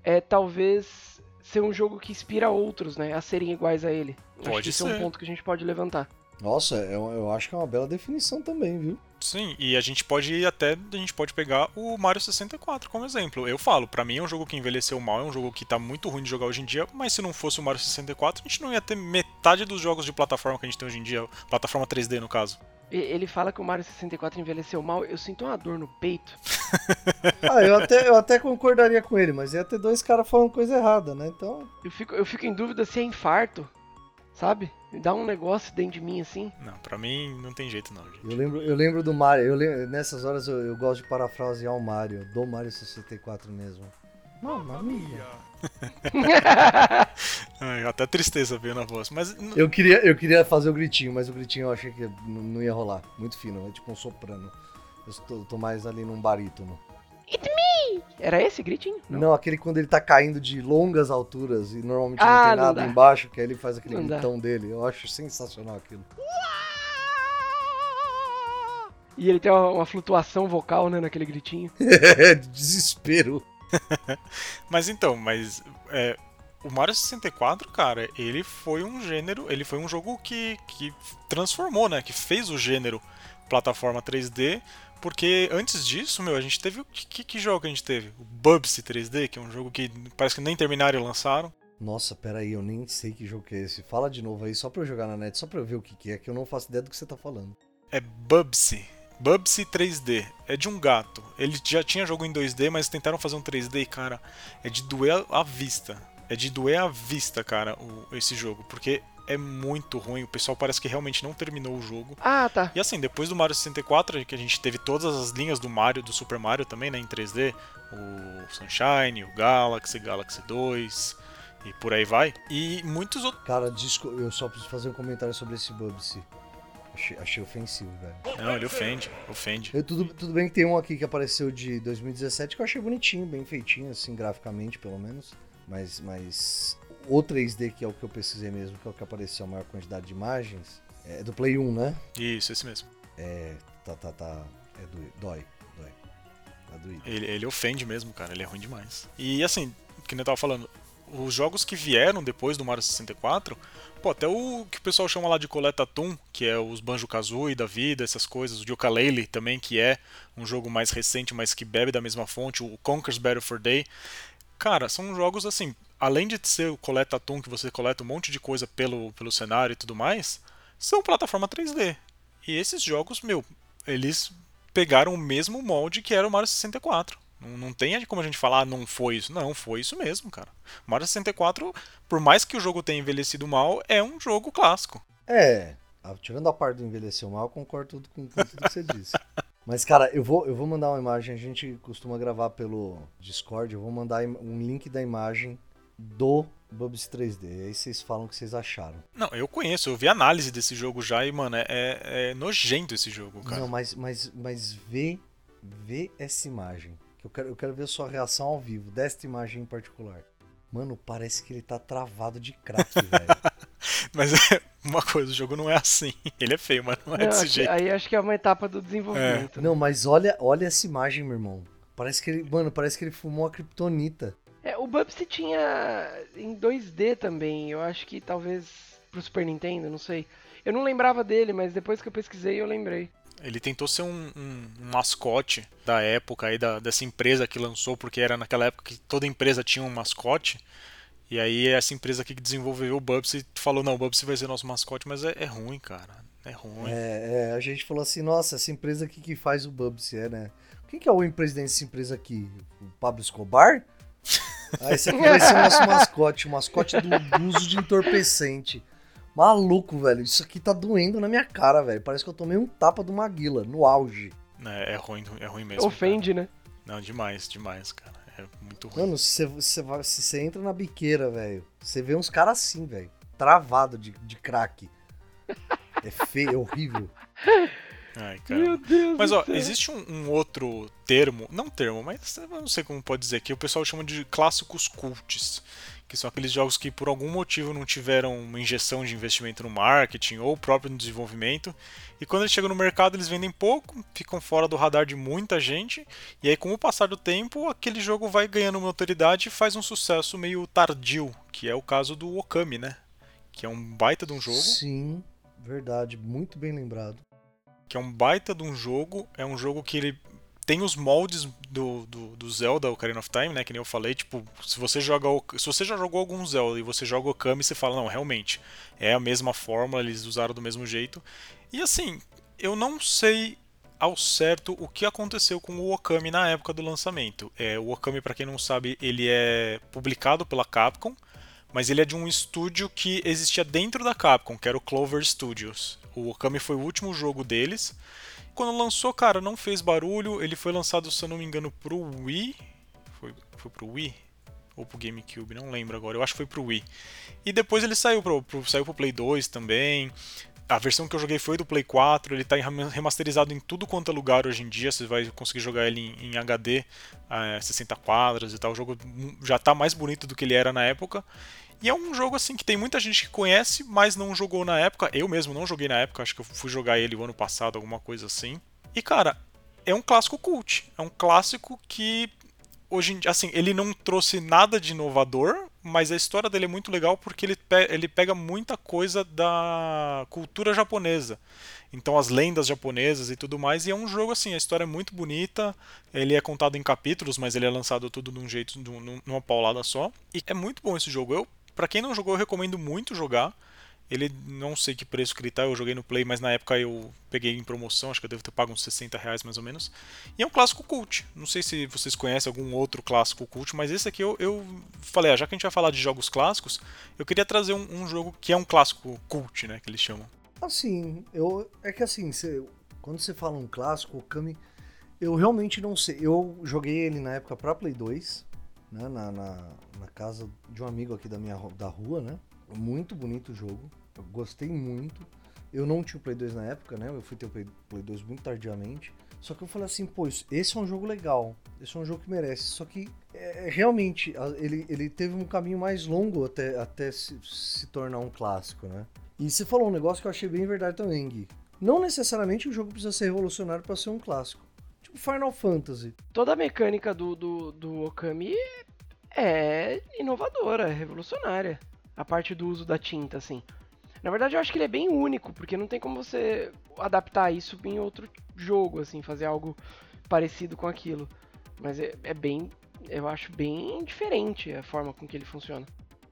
é talvez ser um jogo que inspira outros, né, a serem iguais a ele. Pode acho que isso é um ponto que a gente pode levantar. Nossa, eu, eu acho que é uma bela definição também, viu? Sim, e a gente pode ir até a gente pode pegar o Mario 64 como exemplo. Eu falo, para mim é um jogo que envelheceu mal, é um jogo que tá muito ruim de jogar hoje em dia, mas se não fosse o Mario 64, a gente não ia ter metade dos jogos de plataforma que a gente tem hoje em dia, plataforma 3D no caso. Ele fala que o Mario 64 envelheceu mal, eu sinto uma dor no peito. ah, eu até, eu até concordaria com ele, mas ia ter dois caras falando coisa errada, né? Então. Eu fico, eu fico em dúvida se é infarto, sabe? Me dá um negócio dentro de mim assim. Não, pra mim não tem jeito não, gente. Eu lembro, eu lembro do Mario, eu lembro, nessas horas eu, eu, gosto de parafrasear o Mario, do Mario 64 mesmo. Mamma mia. até tristeza veio na voz, mas... Eu queria, eu queria fazer o gritinho, mas o gritinho eu achei que não ia rolar. Muito fino, é tipo um soprano. Eu tô, tô mais ali num barítono. It's me! Era esse gritinho? Não. não. aquele quando ele tá caindo de longas alturas e normalmente ah, não tem nada não embaixo, que aí ele faz aquele não gritão dá. dele. Eu acho sensacional aquilo. E ele tem uma, uma flutuação vocal, né, naquele gritinho. É, desespero. mas então, mas é, o Mario 64, cara, ele foi um gênero, ele foi um jogo que, que transformou, né? Que fez o gênero plataforma 3D. Porque antes disso, meu, a gente teve. Que, que jogo a gente teve? O Bubsy 3D, que é um jogo que parece que nem terminaram e lançaram. Nossa, peraí, eu nem sei que jogo que é esse. Fala de novo aí, só pra eu jogar na net, só pra eu ver o que, que é, que eu não faço ideia do que você tá falando. É Bubsy. Bubsy 3D. É de um gato. Ele já tinha jogo em 2D, mas tentaram fazer um 3D e, cara, é de doer a vista. É de doer a vista, cara, o, esse jogo. Porque é muito ruim. O pessoal parece que realmente não terminou o jogo. Ah, tá. E assim, depois do Mario 64, que a gente teve todas as linhas do Mario, do Super Mario também, né, em 3D, o Sunshine, o Galaxy, Galaxy 2 e por aí vai. E muitos outros. Cara, disco, eu só preciso fazer um comentário sobre esse Bubsy. Achei, achei ofensivo, velho. Não, ele ofende, ofende. Eu, tudo, tudo bem que tem um aqui que apareceu de 2017 que eu achei bonitinho, bem feitinho, assim, graficamente, pelo menos. Mas, mas o 3D, que é o que eu pesquisei mesmo, que é o que apareceu a maior quantidade de imagens, é do Play 1, né? Isso, esse mesmo. É. Tá, tá, tá. É do, dói, dói. Tá doído. Ele, ele ofende mesmo, cara, ele é ruim demais. E assim, que nem eu tava falando, os jogos que vieram depois do Mario 64, pô, até o que o pessoal chama lá de Coleta Toon, que é os Banjo-Kazooie da vida, essas coisas, o Yooka-Laylee também, que é um jogo mais recente, mas que bebe da mesma fonte, o Conker's Battle for Day. Cara, são jogos assim, além de ser o Coleta Toon, que você coleta um monte de coisa pelo, pelo cenário e tudo mais, são plataforma 3D. E esses jogos, meu, eles pegaram o mesmo molde que era o Mario 64. Não, não tem como a gente falar, ah, não foi isso. Não, foi isso mesmo, cara. Mario 64, por mais que o jogo tenha envelhecido mal, é um jogo clássico. É, ah, tirando a parte do envelhecer mal, eu concordo tudo com, com tudo que você disse. Mas, cara, eu vou, eu vou mandar uma imagem. A gente costuma gravar pelo Discord. Eu vou mandar um link da imagem do Bubsy 3D. Aí vocês falam o que vocês acharam. Não, eu conheço, eu vi análise desse jogo já e, mano, é, é nojento esse jogo, cara. Não, mas, mas, mas vê, vê essa imagem. Eu quero, eu quero ver a sua reação ao vivo, desta imagem em particular. Mano, parece que ele tá travado de crack, velho. Mas é uma coisa, o jogo não é assim. Ele é feio, mas não é Não, desse acho- jeito. aí acho que é uma etapa do desenvolvimento. né? Não, mas olha, olha essa imagem, meu irmão. Parece que ele, mano, parece que ele fumou a kryptonita. É, o Bubsy tinha em 2D também. Eu acho que talvez pro Super Nintendo, não sei. Eu não lembrava dele, mas depois que eu pesquisei eu lembrei. Ele tentou ser um, um- um mascote da época aí, da, dessa empresa que lançou, porque era naquela época que toda empresa tinha um mascote. E aí essa empresa aqui que desenvolveu o Bubsy falou, não, o Bubsy vai ser nosso mascote, mas é, é ruim, cara. É ruim. É, é, a gente falou assim, nossa, essa empresa aqui que faz o Bubsy, é, né? Quem que é o presidente dessa empresa aqui? O Pablo Escobar? Ah, esse aqui vai ser o nosso mascote, o mascote do, do uso de entorpecente. Maluco, velho, isso aqui tá doendo na minha cara, velho. Parece que eu tomei um tapa do Maguila, no auge. É, é ruim, é ruim mesmo. Ofende, né? cara. Não, demais, demais, cara. É muito ruim. Mano, se você- você vai- se você entra na biqueira, velho, você vê uns caras assim, velho, travado de, de crack. É feio, é horrível. Ai, cara. Meu Deus Mas do ó, céu. existe um, um outro termo, não termo, mas eu não sei como pode dizer, que o pessoal chama de clássicos cults, que são aqueles jogos que por algum motivo não tiveram uma injeção de investimento no marketing ou próprio no desenvolvimento, e quando eles chegam no mercado eles vendem pouco, ficam fora do radar de muita gente, e aí com o passar do tempo aquele jogo vai ganhando uma autoridade e faz um sucesso meio tardio, que é o caso do Okami, né? Que é um baita de um jogo. Sim, verdade, muito bem lembrado. Que é um baita de um jogo. É um jogo que ele tem os moldes do, do, do Zelda Ocarina of Time, né? Que nem eu falei. Tipo, se você joga. Se você já jogou algum Zelda e você joga Okami, você fala, não, realmente, é a mesma fórmula, eles usaram do mesmo jeito. E assim, eu não sei ao certo o que aconteceu com o Okami na época do lançamento. É, o Okami, para quem não sabe, ele é publicado pela Capcom, mas ele é de um estúdio que existia dentro da Capcom, que era o Clover Studios. O Okami foi o último jogo deles. Quando lançou, cara, não fez barulho. Ele foi lançado, se eu não me engano, pro Wii. Foi, foi pro Wii? Ou pro GameCube, não lembro agora. Eu acho que foi pro Wii. E depois ele saiu pro, pro, saiu pro Play 2 também. A versão que eu joguei foi do Play 4. Ele tá em- remasterizado em tudo quanto é lugar hoje em dia. Você vai conseguir jogar ele em, em HD, eh, 60 quadros e tal. O jogo já tá mais bonito do que ele era na época. E é um jogo assim que tem muita gente que conhece, mas não jogou na época. Eu mesmo não joguei na época, acho que eu fui jogar ele o ano passado, alguma coisa assim. E cara, é um clássico cult. É um clássico que hoje assim, ele não trouxe nada de inovador, mas a história dele é muito legal porque ele, pe ele pega muita coisa da cultura japonesa. Então as lendas japonesas e tudo mais, e é um jogo assim, a história é muito bonita, ele é contado em capítulos, mas ele é lançado tudo de um jeito, numa paulada só. E é muito bom esse jogo. Eu, para quem não jogou, eu recomendo muito jogar. Ele não sei que preço que ele tá, eu joguei no Play, mas na época eu peguei em promoção, acho que eu devo ter pago uns 60 reais mais ou menos. E é um clássico cult. Não sei se vocês conhecem algum outro clássico cult, mas esse aqui eu, eu falei, ah, já que a gente vai falar de jogos clássicos, eu queria trazer um, um jogo que é um clássico cult, né? Que eles chamam. Assim, eu. É que assim, você, quando você fala um clássico, o Kami. Eu realmente não sei. Eu joguei ele na época pra Play 2, né? Na, na, na casa de um amigo aqui da minha da rua, né? Muito bonito o jogo. Eu gostei muito. Eu não tinha o Play 2 na época, né? Eu fui ter o Play, 2 muito tardiamente. Só que eu falei assim, pô, esse é um jogo legal. Esse é um jogo que merece. Só que é, realmente ele, ele teve um caminho mais longo até, até se, se tornar um clássico, né? E você falou um negócio que eu achei bem verdade também, Gui. Não necessariamente o jogo precisa ser revolucionário para ser um clássico. Tipo Final Fantasy. Toda a mecânica do, do, do Okami é inovadora, é revolucionária a parte do uso da tinta, assim. Na verdade, eu acho que ele é bem único, porque não tem como você adaptar isso em outro jogo, assim, fazer algo parecido com aquilo. Mas é, é bem. Eu acho bem diferente a forma com que ele funciona.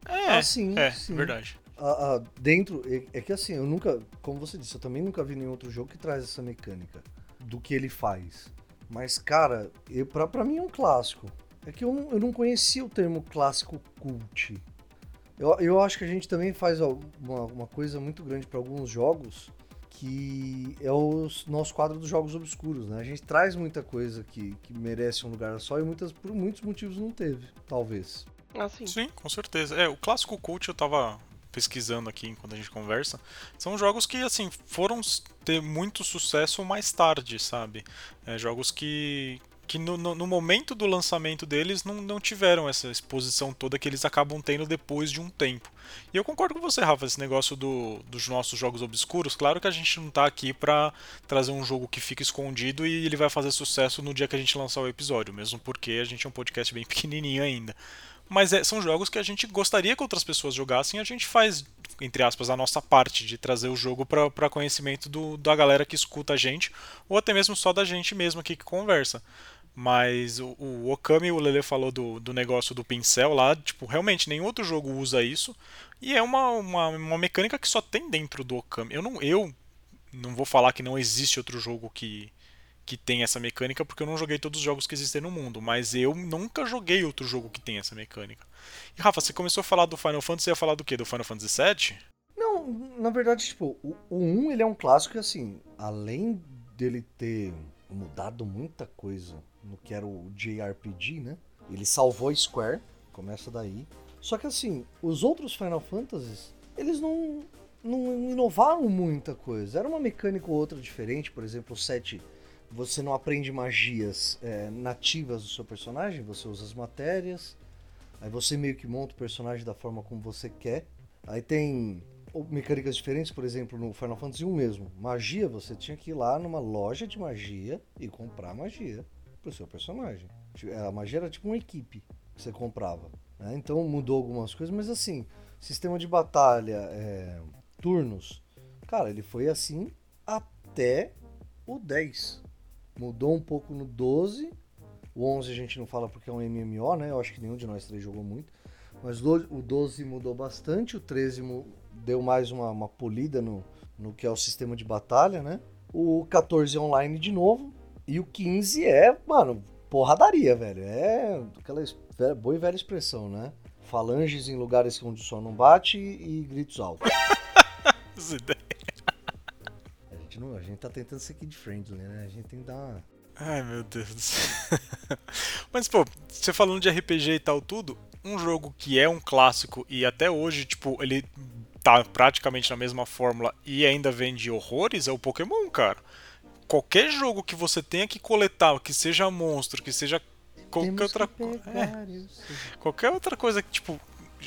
É, ah, sim, é sim. verdade. Ah, ah, dentro, é, é, que assim, eu nunca, como você disse, eu também nunca vi nenhum outro jogo que traz essa mecânica do que ele faz. Mas, cara, eu, pra, pra mim é um clássico. É que eu, eu não conhecia o termo clássico cult. Eu, eu acho que a gente também faz uma, uma coisa muito grande para alguns jogos, que é o nosso quadro dos jogos obscuros, né? A gente traz muita coisa que, que merece um lugar só e muitas, por muitos motivos não teve, talvez. Ah, sim. Sim, com certeza. É, o clássico cult eu tava pesquisando aqui enquanto a gente conversa, são jogos que assim foram ter muito sucesso mais tarde, sabe? É, jogos que, que no, no, no, momento do lançamento deles não, não tiveram essa exposição toda que eles acabam tendo depois de um tempo. E eu concordo com você, Rafa, esse negócio do, dos nossos jogos obscuros. Claro que a gente não está aqui para trazer um jogo que fica escondido e ele vai fazer sucesso no dia que a gente lançar o episódio, mesmo porque a gente é um podcast bem pequenininho ainda. Mas é, são jogos que a gente gostaria que outras pessoas jogassem a gente faz entre aspas, a nossa parte de trazer o jogo para conhecimento do, da galera que escuta a gente, ou até mesmo só da gente mesmo aqui que conversa. Mas o, o Okami, o Lele falou do, do negócio do pincel lá, tipo, realmente nenhum outro jogo usa isso. E é uma, uma, uma mecânica que só tem dentro do Okami. Eu não, eu não vou falar que não existe outro jogo que, que tem essa mecânica, porque eu não joguei todos os jogos que existem no mundo, mas eu nunca joguei outro jogo que tem essa mecânica. E Rafa, você começou a falar do Final Fantasy, você ia falar do quê? Do Final Fantasy VII? Não, na verdade, tipo, o, o 1 ele é um clássico que, assim, além dele ter mudado muita coisa no que era o JRPG, né? Ele salvou Square, começa daí. Só que assim, os outros Final Fantasies, eles não, não inovaram muita coisa. Era uma mecânica ou outra diferente, por exemplo, o 7 você não aprende magias é, nativas do seu personagem, você usa as matérias, aí você meio que monta o personagem da forma como você quer. Aí tem mecânicas diferentes, por exemplo, no Final Fantasy 1 mesmo. Magia, você tinha que ir lá numa loja de magia e comprar magia pro seu personagem. A magia era tipo uma equipe que você comprava. Né? Então mudou algumas coisas, mas assim, sistema de batalha, é, turnos, cara, ele foi assim até o 10. Mudou um pouco no 12. O 11 a gente não fala porque é um MMO, né? Eu acho que nenhum de nós três jogou muito. Mas o 12 mudou bastante, o 13 deu mais uma, uma polida no, no que é o sistema de batalha, né? O 14 é online de novo. E o 15 é, mano, porradaria, velho. É aquela boa e velha expressão, né? Falanges em lugares onde o sol não bate e gritos altos. a gente, não, a gente tá tentando ser kid-friendly, né? A gente tem que dar uma... Ai, meu Deus do céu. Mas, pô, você falando de RPG e tal, tudo, um jogo que é um clássico e até hoje, tipo, ele tá praticamente na mesma fórmula e ainda vende horrores é o Pokémon, cara qualquer jogo que você tenha que coletar, que seja monstro, que seja qualquer outra coisa. É, qualquer outra coisa que, tipo,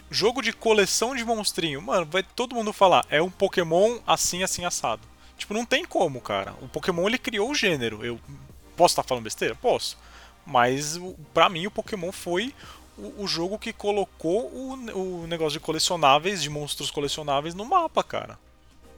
jogo de coleção de monstrinho, mano, vai todo mundo falar, é um Pokémon assim, assim, assado. Tipo, não tem como, cara. O Pokémon ele criou o gênero. Eu posso estar falando besteira? Posso. Mas para mim o Pokémon foi o, o, jogo que colocou o, o negócio de colecionáveis, de monstros colecionáveis no mapa, cara.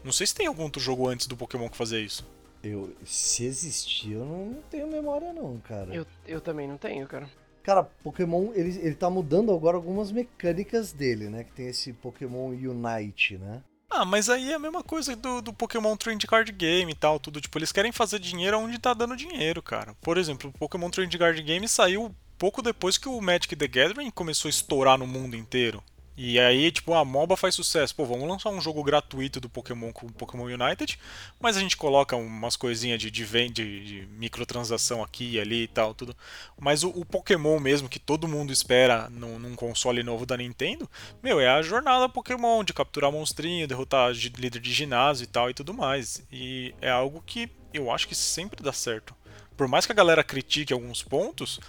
Não sei se tem algum outro jogo antes do Pokémon que fazia isso. Eu, se existia, eu não tenho memória não, cara. Eu, eu também não tenho, cara. Cara, Pokémon, ele, ele tá mudando agora algumas mecânicas dele, né? Que tem esse Pokémon Unite, né? Ah, mas aí é a mesma coisa do, do Pokémon Trend Card Game e tal, tudo. Tipo, eles querem fazer dinheiro onde tá dando dinheiro, cara. Por exemplo, o Pokémon Trend Card Game saiu pouco depois que o Magic the Gathering começou a estourar no mundo inteiro. E aí, tipo, a MOBA faz sucesso. Pô, vamos lançar um jogo gratuito do Pokémon com Pokémon United, mas a gente coloca umas coisinhas de, de, de, de microtransação aqui e ali e tal, tudo. Mas o, o Pokémon mesmo, que todo mundo espera num, num, console novo da Nintendo, meu, é a jornada Pokémon, de capturar monstrinho, derrotar líder de ginásio e tal e tudo mais. E é algo que eu acho que sempre dá certo. Por mais que a galera critique alguns pontos,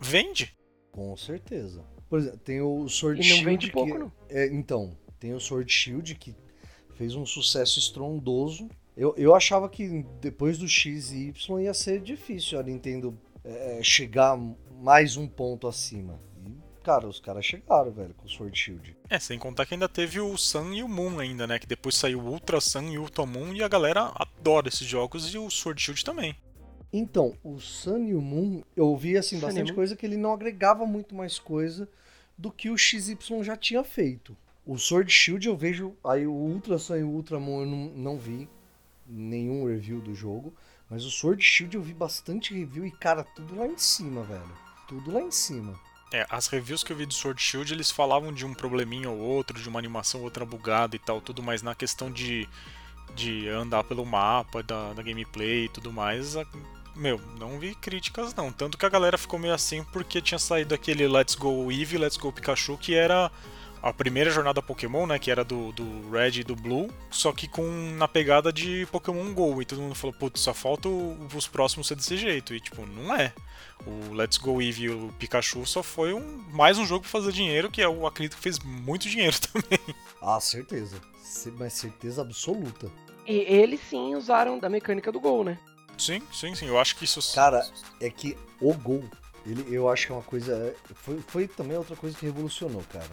vende. Com certeza. Por exemplo, tem o Sword e Shield. Não vende pouco, que, não. É, então, tem o Sword Shield que fez um sucesso estrondoso. Eu, eu achava que depois do X e Y ia ser difícil a Nintendo é, chegar mais um ponto acima. E, cara, os caras chegaram, velho, com o Sword Shield. É, sem contar que ainda teve o Sun e o Moon ainda, né? Que depois saiu o Ultra Sun e o Ultra Moon e a galera adora esses jogos e o Sword Shield também. Então, o Sun e o Moon, eu ouvi assim, bastante coisa que ele não agregava muito mais coisa do que o XY já tinha feito. O Sword Shield eu vejo, aí o Ultra Sun e o Ultra Moon eu não, não vi nenhum review do jogo, mas o Sword Shield eu vi bastante review e cara, tudo lá em cima, velho. Tudo lá em cima. É, as reviews que eu vi do Sword Shield, eles falavam de um probleminha ou outro, de uma animação ou outra bugada e tal, tudo, mas na questão de, de andar pelo mapa, da, da gameplay e tudo mais, meu, não vi críticas não. Tanto que a galera ficou meio assim porque tinha saído aquele Let's Go Eevee, Let's Go Pikachu, que era a primeira jornada Pokémon, né? Que era do, do Red e do Blue, só que com na pegada de Pokémon GO. E todo mundo falou, putz, só falta os próximos ser desse jeito. E tipo, não é. O Let's Go Eevee e o Pikachu só foi um, mais um jogo pra fazer dinheiro, que eu acredito que fez muito dinheiro também. Ah, certeza. Mas certeza absoluta. E eles sim usaram da mecânica do Gol, né? Sim, sim, sim. Eu acho que isso. Cara, é que o Gol, ele, eu acho que é uma coisa. Foi, foi também outra coisa que revolucionou, cara.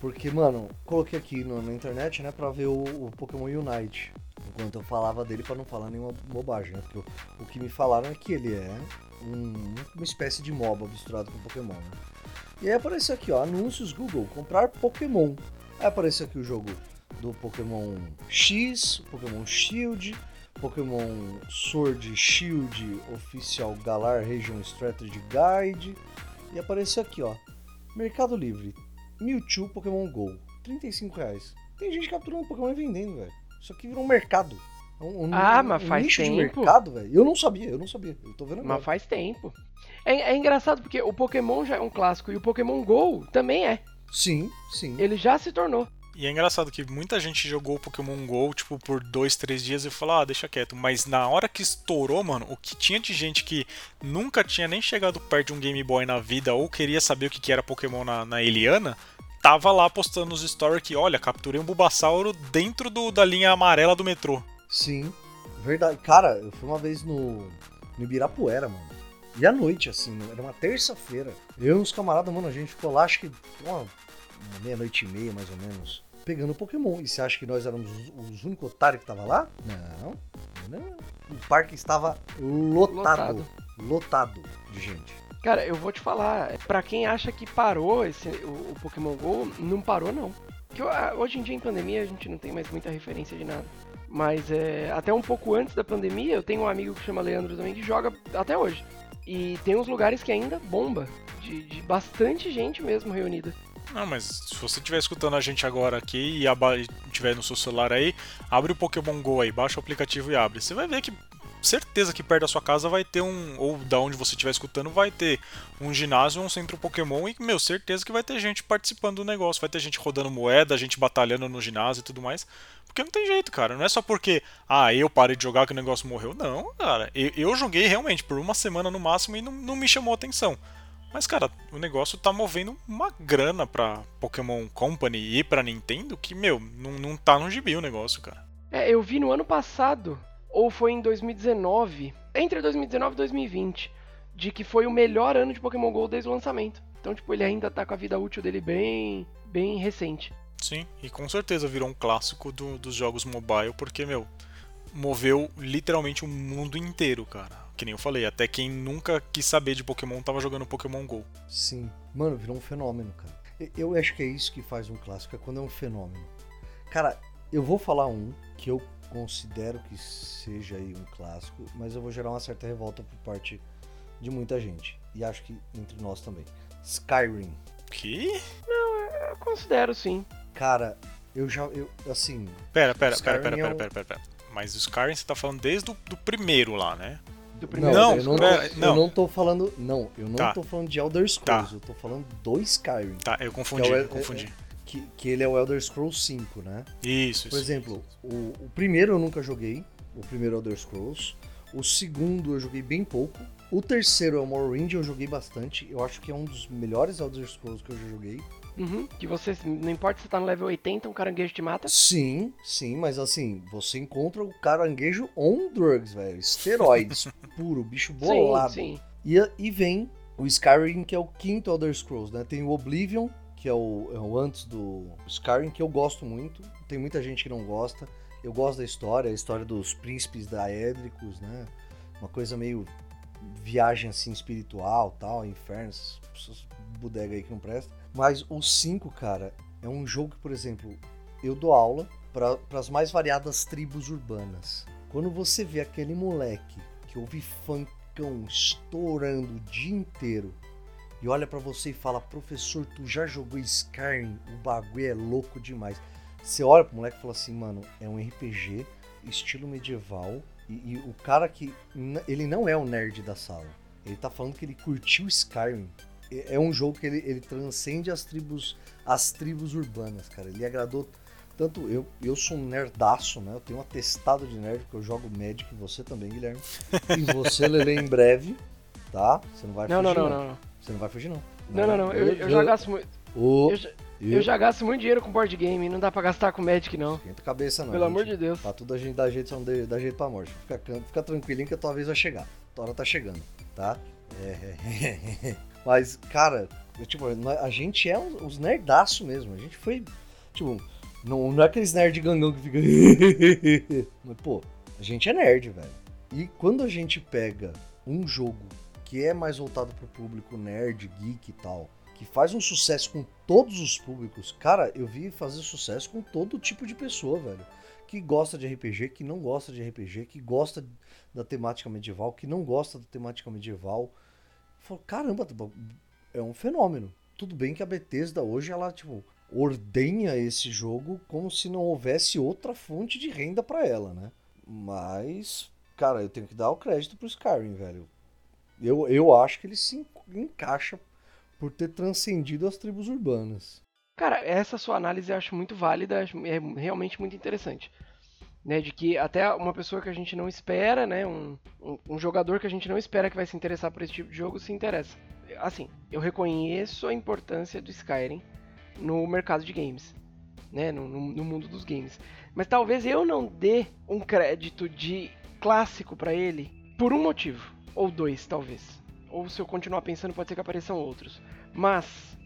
Porque, mano, coloquei aqui no, na internet, né, pra ver o, o, Pokémon Unite. Enquanto eu falava dele para não falar nenhuma bobagem, né? Porque o, o, que me falaram é que ele é um, uma espécie de MOBA misturado com Pokémon, né? E aí apareceu aqui, ó, anúncios Google, comprar Pokémon. Aí apareceu aqui o jogo do Pokémon X, Pokémon Shield, Pokémon Sword Shield Oficial Galar Region Strategy Guide. E apareceu aqui, ó. Mercado Livre. Mewtwo Pokémon GO. 35 reais. Tem gente capturando Pokémon e vendendo, velho. Isso aqui virou um mercado. Um, um, ah, mas um faz nicho tempo. de mercado, velho. Eu não sabia, eu não sabia. Eu tô vendo agora. Mas faz tempo. É, é engraçado porque o Pokémon já é um clássico e o Pokémon GO também é. Sim, sim. Ele já se tornou. E é engraçado que muita gente jogou Pokémon GO, tipo, por dois, três dias e falou, ah, deixa quieto. Mas na hora que estourou, mano, o que tinha de gente que nunca tinha nem chegado perto de um Game Boy na vida ou queria saber o que era Pokémon na, na Eliana, tava lá postando nos stories que, olha, capturei um Bulbasauro dentro do, da linha amarela do metrô. Sim, verdade. Cara, eu fui uma vez no, no Ibirapuera, mano. E à noite, assim, era uma terça-feira. Eu e uns camaradas, mano, a gente ficou lá, acho que uma meia-noite e meia, mais ou menos pegando Pokémon. E você acha que nós éramos os, os únicos otários que estavam lá? Não, não. O parque estava lotado, lotado. Lotado de gente. Cara, eu vou te falar, para quem acha que parou esse, o, o Pokémon GO, não parou não. Porque hoje em dia em pandemia a gente não tem mais muita referência de nada. Mas é, até um pouco antes da pandemia, eu tenho um amigo que chama Leandro também que joga até hoje. E tem uns lugares que ainda bomba, de, de bastante gente mesmo reunida. Não, mas se você estiver escutando a gente agora aqui e estiver no seu celular aí, abre o Pokémon GO aí, baixa o aplicativo e abre. Você vai ver que certeza que perto da sua casa vai ter um, ou da onde você estiver escutando, vai ter um ginásio, um centro Pokémon e, meu, certeza que vai ter gente participando do negócio, vai ter gente rodando moeda, gente batalhando no ginásio e tudo mais. Porque não tem jeito, cara. Não é só porque, ah, eu parei de jogar que o negócio morreu. Não, cara. Eu, eu joguei realmente por uma semana no máximo e não, não me chamou atenção. Mas, cara, o negócio tá movendo uma grana pra Pokémon Company e pra Nintendo que, meu, não, não tá no gibi o negócio, cara. É, eu vi no ano passado, ou foi em 2019, entre 2019 e 2020, de que foi o melhor ano de Pokémon GO desde o lançamento. Então, tipo, ele ainda tá com a vida útil dele bem, bem recente. Sim, e com certeza virou um clássico do, dos jogos mobile, porque, meu, moveu literalmente o mundo inteiro, cara. Que nem eu falei, até quem nunca quis saber de Pokémon tava jogando Pokémon GO. Sim. Mano, virou um fenômeno, cara. Eu acho que é isso que faz um clássico, é quando é um fenômeno. Cara, eu vou falar um que eu considero que seja aí um clássico, mas eu vou gerar uma certa revolta por parte de muita gente. E acho que entre nós também. Skyrim. Que? Não, eu considero sim. Cara, eu já. Eu, assim. Pera, pera, pera, Skyrim pera, é pera, um- pera, pera, pera. Mas o Skyrim você tá falando desde o do primeiro lá, né? Do Não, primeiro. Não, eu não, pera, tô, não. eu não tô falando. Não, eu não Tá. tô falando de Elder Scrolls, Tá. eu tô falando do Skyrim. Tá, eu confundi, Que é o- eu confundi. Que, que ele é o Elder Scrolls 5, né? Isso, isso. Por exemplo, o, o primeiro eu nunca joguei, o primeiro Elder Scrolls. O segundo eu joguei bem pouco. O terceiro é o Morrowind, eu joguei bastante. Eu acho que é um dos melhores Elder Scrolls que eu já joguei. Uhum, que você, não importa se você tá no level 80, um caranguejo te mata. Sim, sim, mas assim, você encontra o caranguejo on drugs, velho. Esteroides puro, bicho bolado. Sim, sim. E, e vem o Skyrim, que é o quinto Elder Scrolls, né? Tem o Oblivion, que é o, é o antes do Skyrim, que eu gosto muito. Tem muita gente que não gosta. Eu gosto da história, a história dos príncipes da Édricos, né? Uma coisa meio viagem assim espiritual, tal, inferno, essas essas bodega aí que não presta. Mas o 5, cara, é um jogo que, por exemplo, eu dou aula para as mais variadas tribos urbanas. Quando você vê aquele moleque que ouve funkão estourando o dia inteiro e olha pra você e fala: "Professor, tu já jogou Skyrim? O bagulho é louco demais". Você olha pro moleque e fala assim: "Mano, é um RPG estilo medieval e, e o cara que ele não é o nerd da sala. Ele tá falando que ele curtiu Skyrim. É é um jogo que ele, ele transcende as tribos as tribos urbanas, cara. Ele agradou tanto eu, eu sou um nerdaço, né? Eu tenho um atestado de nerd porque eu jogo Magic, você também, Guilherme. E você, Lele, em breve, tá? Você não vai Não, não, fugir, não, não. não. Você não vai fugir, não. Não, não, não. Eu, eu já gasto muito. Eu, já- eu já gasto muito dinheiro com board game, não dá pra gastar com Magic, não. Esquenta cabeça, não. Pelo gente. amor de Deus. Pra tudo a gente dá jeito, não dá- dá jeito pra morte. Fica, fica tranquilinho que a tua vez vai chegar. A tua hora tá chegando, tá? É. Mas, cara, eu, tipo, a gente é uns, uns nerdaço mesmo. A gente foi, tipo, não, não é aqueles nerd gangão que fica. Mas, pô, a gente é nerd, velho. E quando a gente pega um jogo que é mais voltado pro público nerd, geek e tal, que faz um sucesso com todos os públicos, cara, eu vi fazer sucesso com todo tipo de pessoa, velho. Que gosta de RPG, que não gosta de RPG, que gosta da temática medieval, que não gosta da temática medieval. Falou, caramba, é um fenômeno. Tudo bem que a Bethesda hoje, ela, tipo, ordenha esse jogo como se não houvesse outra fonte de renda pra ela, né? Mas, cara, eu tenho que dar o crédito pro Skyrim, velho. Eu, eu acho que ele se en- encaixa por ter transcendido as tribos urbanas. Cara, essa sua análise eu acho muito válida, é realmente muito interessante. Né, de que até uma pessoa que a gente não espera, né, um, um, um jogador que a gente não espera que vai se interessar por esse tipo de jogo, se interessa. Assim, eu reconheço a importância do Skyrim no mercado de games, né, no, no- no mundo dos games. Mas talvez eu não dê um crédito de clássico pra ele por um motivo, ou dois, talvez. Ou se eu continuar pensando, pode ser que apareçam outros. Mas,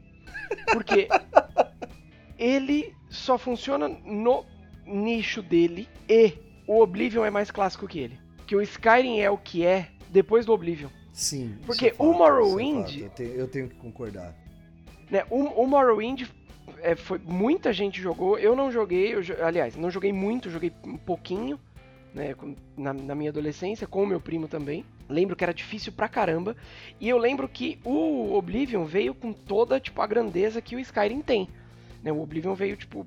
porque ele só funciona no nicho dele e o Oblivion é mais clássico que ele. Que o Skyrim é o que é depois do Oblivion. Sim. Porque é o fato, Morrowind- isso é fato. Eu, te- eu tenho que concordar. Né? O, o Morrowind, é, foi, muita gente jogou, eu não joguei, eu aliás, não joguei muito, joguei um pouquinho, né, na, na minha adolescência, com o meu primo também. Lembro que era difícil pra caramba, e eu lembro que o Oblivion veio com toda, tipo, a grandeza que o Skyrim tem. Né? O Oblivion veio, tipo,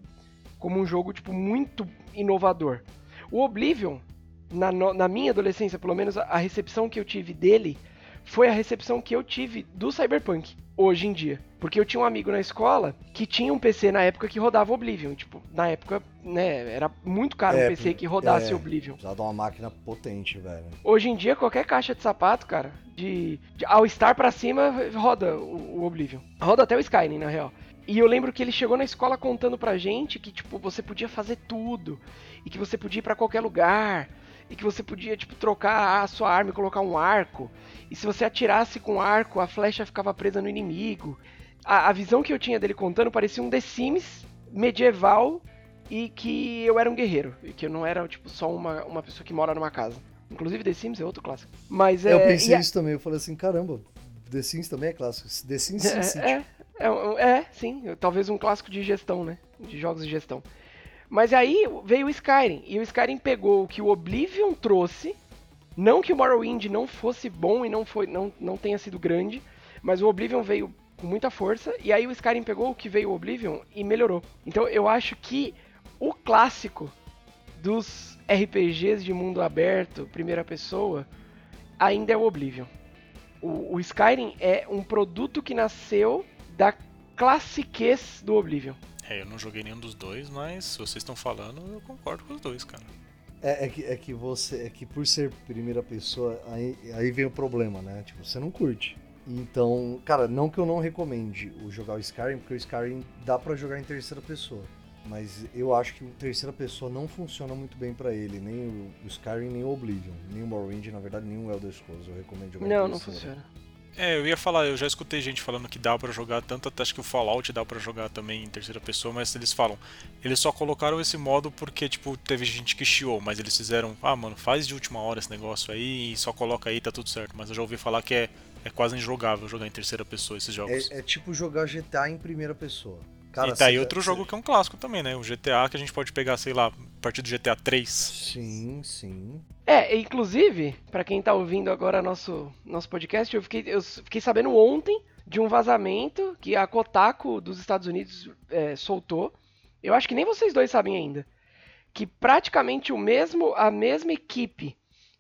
como um jogo, tipo, muito inovador. O Oblivion, na, na minha adolescência, pelo menos, a, recepção que eu tive dele foi a recepção que eu tive do Cyberpunk hoje em dia. Porque eu tinha um amigo na escola que tinha um PC na época que rodava Oblivion. Tipo, na época, né, era muito caro É, um PC que rodasse é. Oblivion. Precisava de uma máquina potente, velho. Hoje em dia, qualquer caixa de sapato, cara, de, de All Star pra cima, roda o, o Oblivion. Roda até o Skyrim, na real. E eu lembro que ele chegou na escola contando pra gente que, tipo, você podia fazer tudo. E que você podia ir pra qualquer lugar. e que você podia tipo trocar a sua arma e colocar um arco. E se você atirasse com arco, a flecha ficava presa no inimigo. A, a visão que eu tinha dele contando parecia um The Sims medieval e que eu era um guerreiro. E que eu não era, tipo, só uma, uma pessoa que mora numa casa. Inclusive The Sims é outro clássico. Mas é. Eu pensei isso também, eu falei assim, caramba, The Sims também é clássico. The Sims Sim é, City. É, é, é, sim. Talvez um clássico de gestão, né? De jogos de gestão. Mas aí veio o Skyrim. E o Skyrim pegou o que o Oblivion trouxe. Não que o Morrowind não fosse bom e não, foi, não, não tenha sido grande. Mas o Oblivion veio com muita força. E aí o Skyrim pegou o que veio o Oblivion e melhorou. Então eu acho que o clássico dos RPGs de mundo aberto, primeira pessoa, ainda é o Oblivion. O, o Skyrim é um produto que nasceu da classiquez do Oblivion. É, eu não joguei nenhum dos dois, mas se vocês estão falando, eu concordo com os dois, cara. É, é, que, é que você. É que por ser primeira pessoa, aí, aí vem o problema, né? Tipo, você não curte. Então, cara, não que eu não recomende o jogar o Skyrim, porque o Skyrim dá para jogar em terceira pessoa. Mas eu acho que o terceira pessoa não funciona muito bem para ele, nem o, Skyrim, nem o Oblivion, nem o Morrowind, na verdade, nem o Elder Scrolls. Eu recomendo jogar Não, não funciona. É, eu ia falar, eu já escutei gente falando que dá para jogar tanto, até acho que o Fallout dá para jogar também em terceira pessoa, mas eles falam, eles só colocaram esse modo porque, tipo, teve gente que chiou, mas eles fizeram, ah, mano, faz de última hora esse negócio aí e só coloca aí, tá tudo certo. Mas eu já ouvi falar que é, é quase injogável jogar em terceira pessoa esses jogos. É, é tipo jogar GTA em primeira pessoa. Cara, e tá aí outro jogo que é um clássico também, né? O GTA que a gente pode pegar, sei lá, a partir do GTA 3. Sim, sim. É, inclusive, para quem tá ouvindo agora nosso, nosso podcast, eu fiquei, eu fiquei sabendo ontem de um vazamento que a Kotaku dos Estados Unidos é, soltou. Eu acho que nem vocês dois sabem ainda. Que praticamente o mesmo, a mesma equipe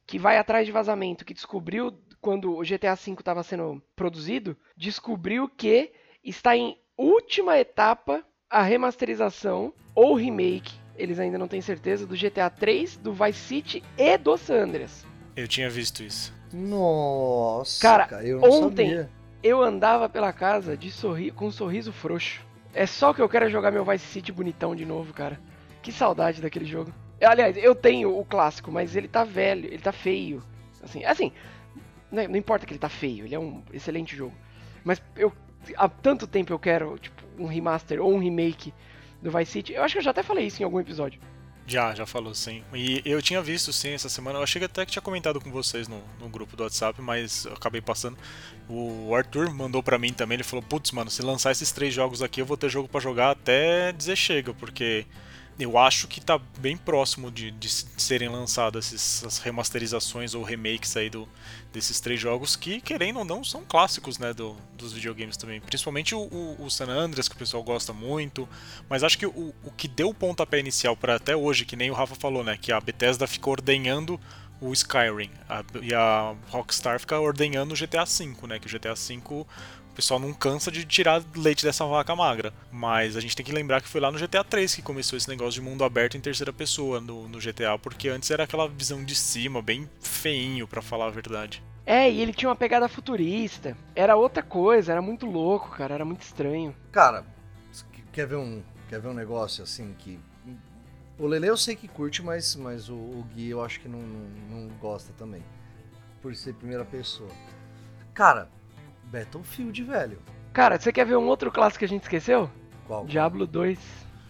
que vai atrás de vazamento, que descobriu quando o GTA V estava sendo produzido, descobriu que está em última etapa a remasterização ou remake, eles ainda não têm certeza, do GTA 3, do Vice City e do San Andreas. Eu tinha visto isso. Nossa, cara, cara eu ontem sabia. eu andava pela casa de sorri com um sorriso frouxo. É só que eu quero jogar meu Vice City bonitão de novo, cara. Que saudade daquele jogo. Aliás, eu tenho o clássico, mas ele tá velho, ele tá feio. Assim, assim, não importa que ele tá feio, ele é um excelente jogo. Mas eu há tanto tempo eu quero, tipo, um remaster ou um remake do Vice City. Eu acho que eu já até falei isso em algum episódio. Já, já falou sim. E eu tinha visto sim essa semana. Eu achei até que tinha comentado com vocês no, no grupo do WhatsApp, mas eu acabei passando. O Arthur mandou para mim também. Ele falou: Putz, mano, se lançar esses três jogos aqui, eu vou ter jogo para jogar até dizer chega, porque eu acho que tá bem próximo de, de serem lançadas essas remasterizações ou remakes aí do, desses três jogos que, querendo ou não, são clássicos né, do, dos videogames também. Principalmente o, o, o, San Andreas, que o pessoal gosta muito. Mas acho que o, o que deu o pontapé inicial para até hoje, que nem o Rafa falou, né? Que a Bethesda ficou ordenhando o Skyrim a, e a Rockstar fica ordenhando o GTA V, né? Que o GTA V pessoal não cansa de tirar leite dessa vaca magra. Mas a gente tem que lembrar que foi lá no GTA 3 que começou esse negócio de mundo aberto em terceira pessoa no, no GTA, porque antes era aquela visão de cima, bem feinho, para falar a verdade. É, e ele tinha uma pegada futurista. Era outra coisa, era muito louco, cara, era muito estranho. Cara, quer ver um, quer ver um negócio assim que. O Lele eu sei que curte, mas, mas o, o Gui eu acho que não, não, não gosta também. Por ser primeira pessoa. Cara, Battlefield, velho. Cara, você quer ver um outro clássico que a gente esqueceu? Qual? Diablo 2.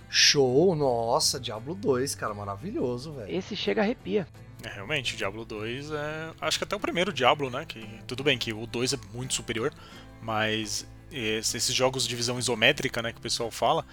Show, nossa, Diablo 2, cara, maravilhoso, velho. Esse chega arrepia. É, realmente, Diablo 2 é. Acho que até o primeiro Diablo, né? Que tudo bem que o 2 é muito superior, mas esses jogos de visão isométrica, né, que o pessoal fala,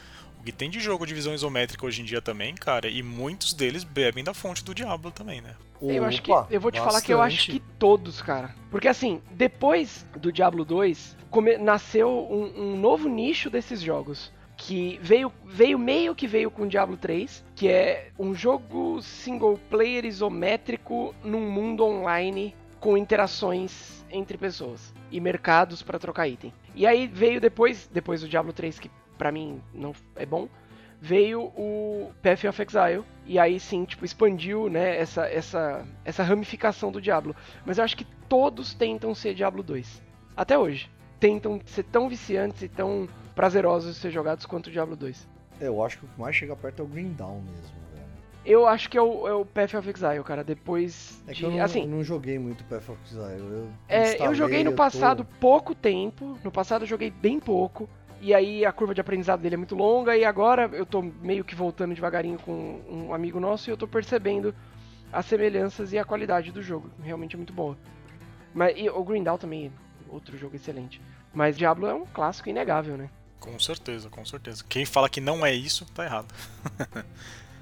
o que tem de jogo de visão isométrica hoje em dia também, cara, e muitos deles bebem da fonte do Diablo também, né? Eu acho que. Eu vou te bastante. falar que eu acho que todos, cara. Porque assim, depois do Diablo 2, come, nasceu um, um novo nicho desses jogos que veio, veio meio que veio com Diablo 3, que é um jogo single player isométrico num mundo online com interações entre pessoas e mercados para trocar item. E aí veio depois, depois do Diablo 3 que para mim não é bom, veio o Path of Exile e aí sim, tipo, expandiu, né, essa essa essa ramificação do Diablo. Mas eu acho que todos tentam ser Diablo 2 até hoje. Tentam ser tão viciantes e tão prazerosos de ser jogados quanto o Diablo 2. É, eu acho que o que mais chega perto é o Green Dawn mesmo, velho. Eu acho que é o, é o Path of Exile, cara. Depois É de. que eu não, assim, não joguei muito Path of Exile. Eu, É, eu instalei, joguei no tô- passado pouco tempo. No passado eu joguei bem pouco. E aí a curva de aprendizado dele é muito longa. E agora eu tô meio que voltando devagarinho com um amigo nosso e eu tô percebendo as semelhanças e a qualidade do jogo. Realmente é muito boa. Mas e o Green Dawn também, é outro jogo excelente. Mas Diablo é um clássico inegável, né? Com certeza, com certeza. Quem fala que não é isso, tá errado.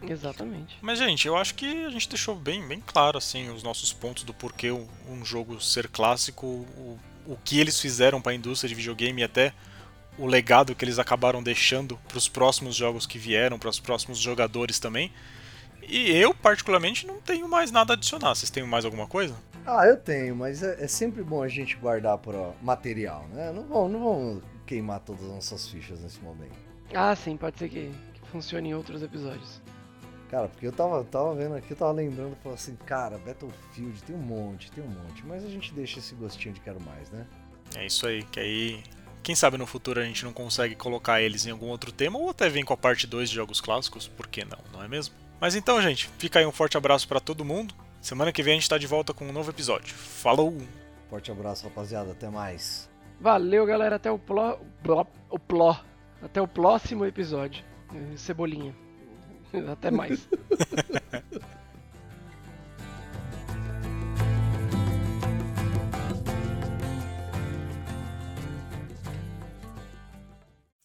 Exatamente. Mas, gente, eu acho que a gente deixou bem, bem claro, assim, os nossos pontos do porquê um um jogo ser clássico, o, o que eles fizeram para a indústria de videogame e até o legado que eles acabaram deixando para os próximos jogos que vieram, para os próximos jogadores também. E eu, particularmente, não tenho mais nada a adicionar. Vocês têm mais alguma coisa? Ah, eu tenho, mas é, é sempre bom a gente guardar para material, né? Não vamos, não vamos queimar todas as nossas fichas nesse momento. Ah, sim, pode ser que, que funcione em outros episódios. Cara, porque eu tava, tava vendo aqui, eu tava lembrando, falando assim, cara, Battlefield tem um monte, tem um monte, mas a gente deixa esse gostinho de quero mais, né? É isso aí, que aí. Quem sabe no futuro a gente não consegue colocar eles em algum outro tema ou até vem com a parte 2 de jogos clássicos, por que não, não é mesmo? Mas então, gente, fica aí um forte abraço para todo mundo. Semana que vem a gente tá de volta com um novo episódio. Falou! Forte abraço, rapaziada, até mais. Valeu, galera. Até o pló. pló- o pló. Até o próximo episódio. Cebolinha. Até mais.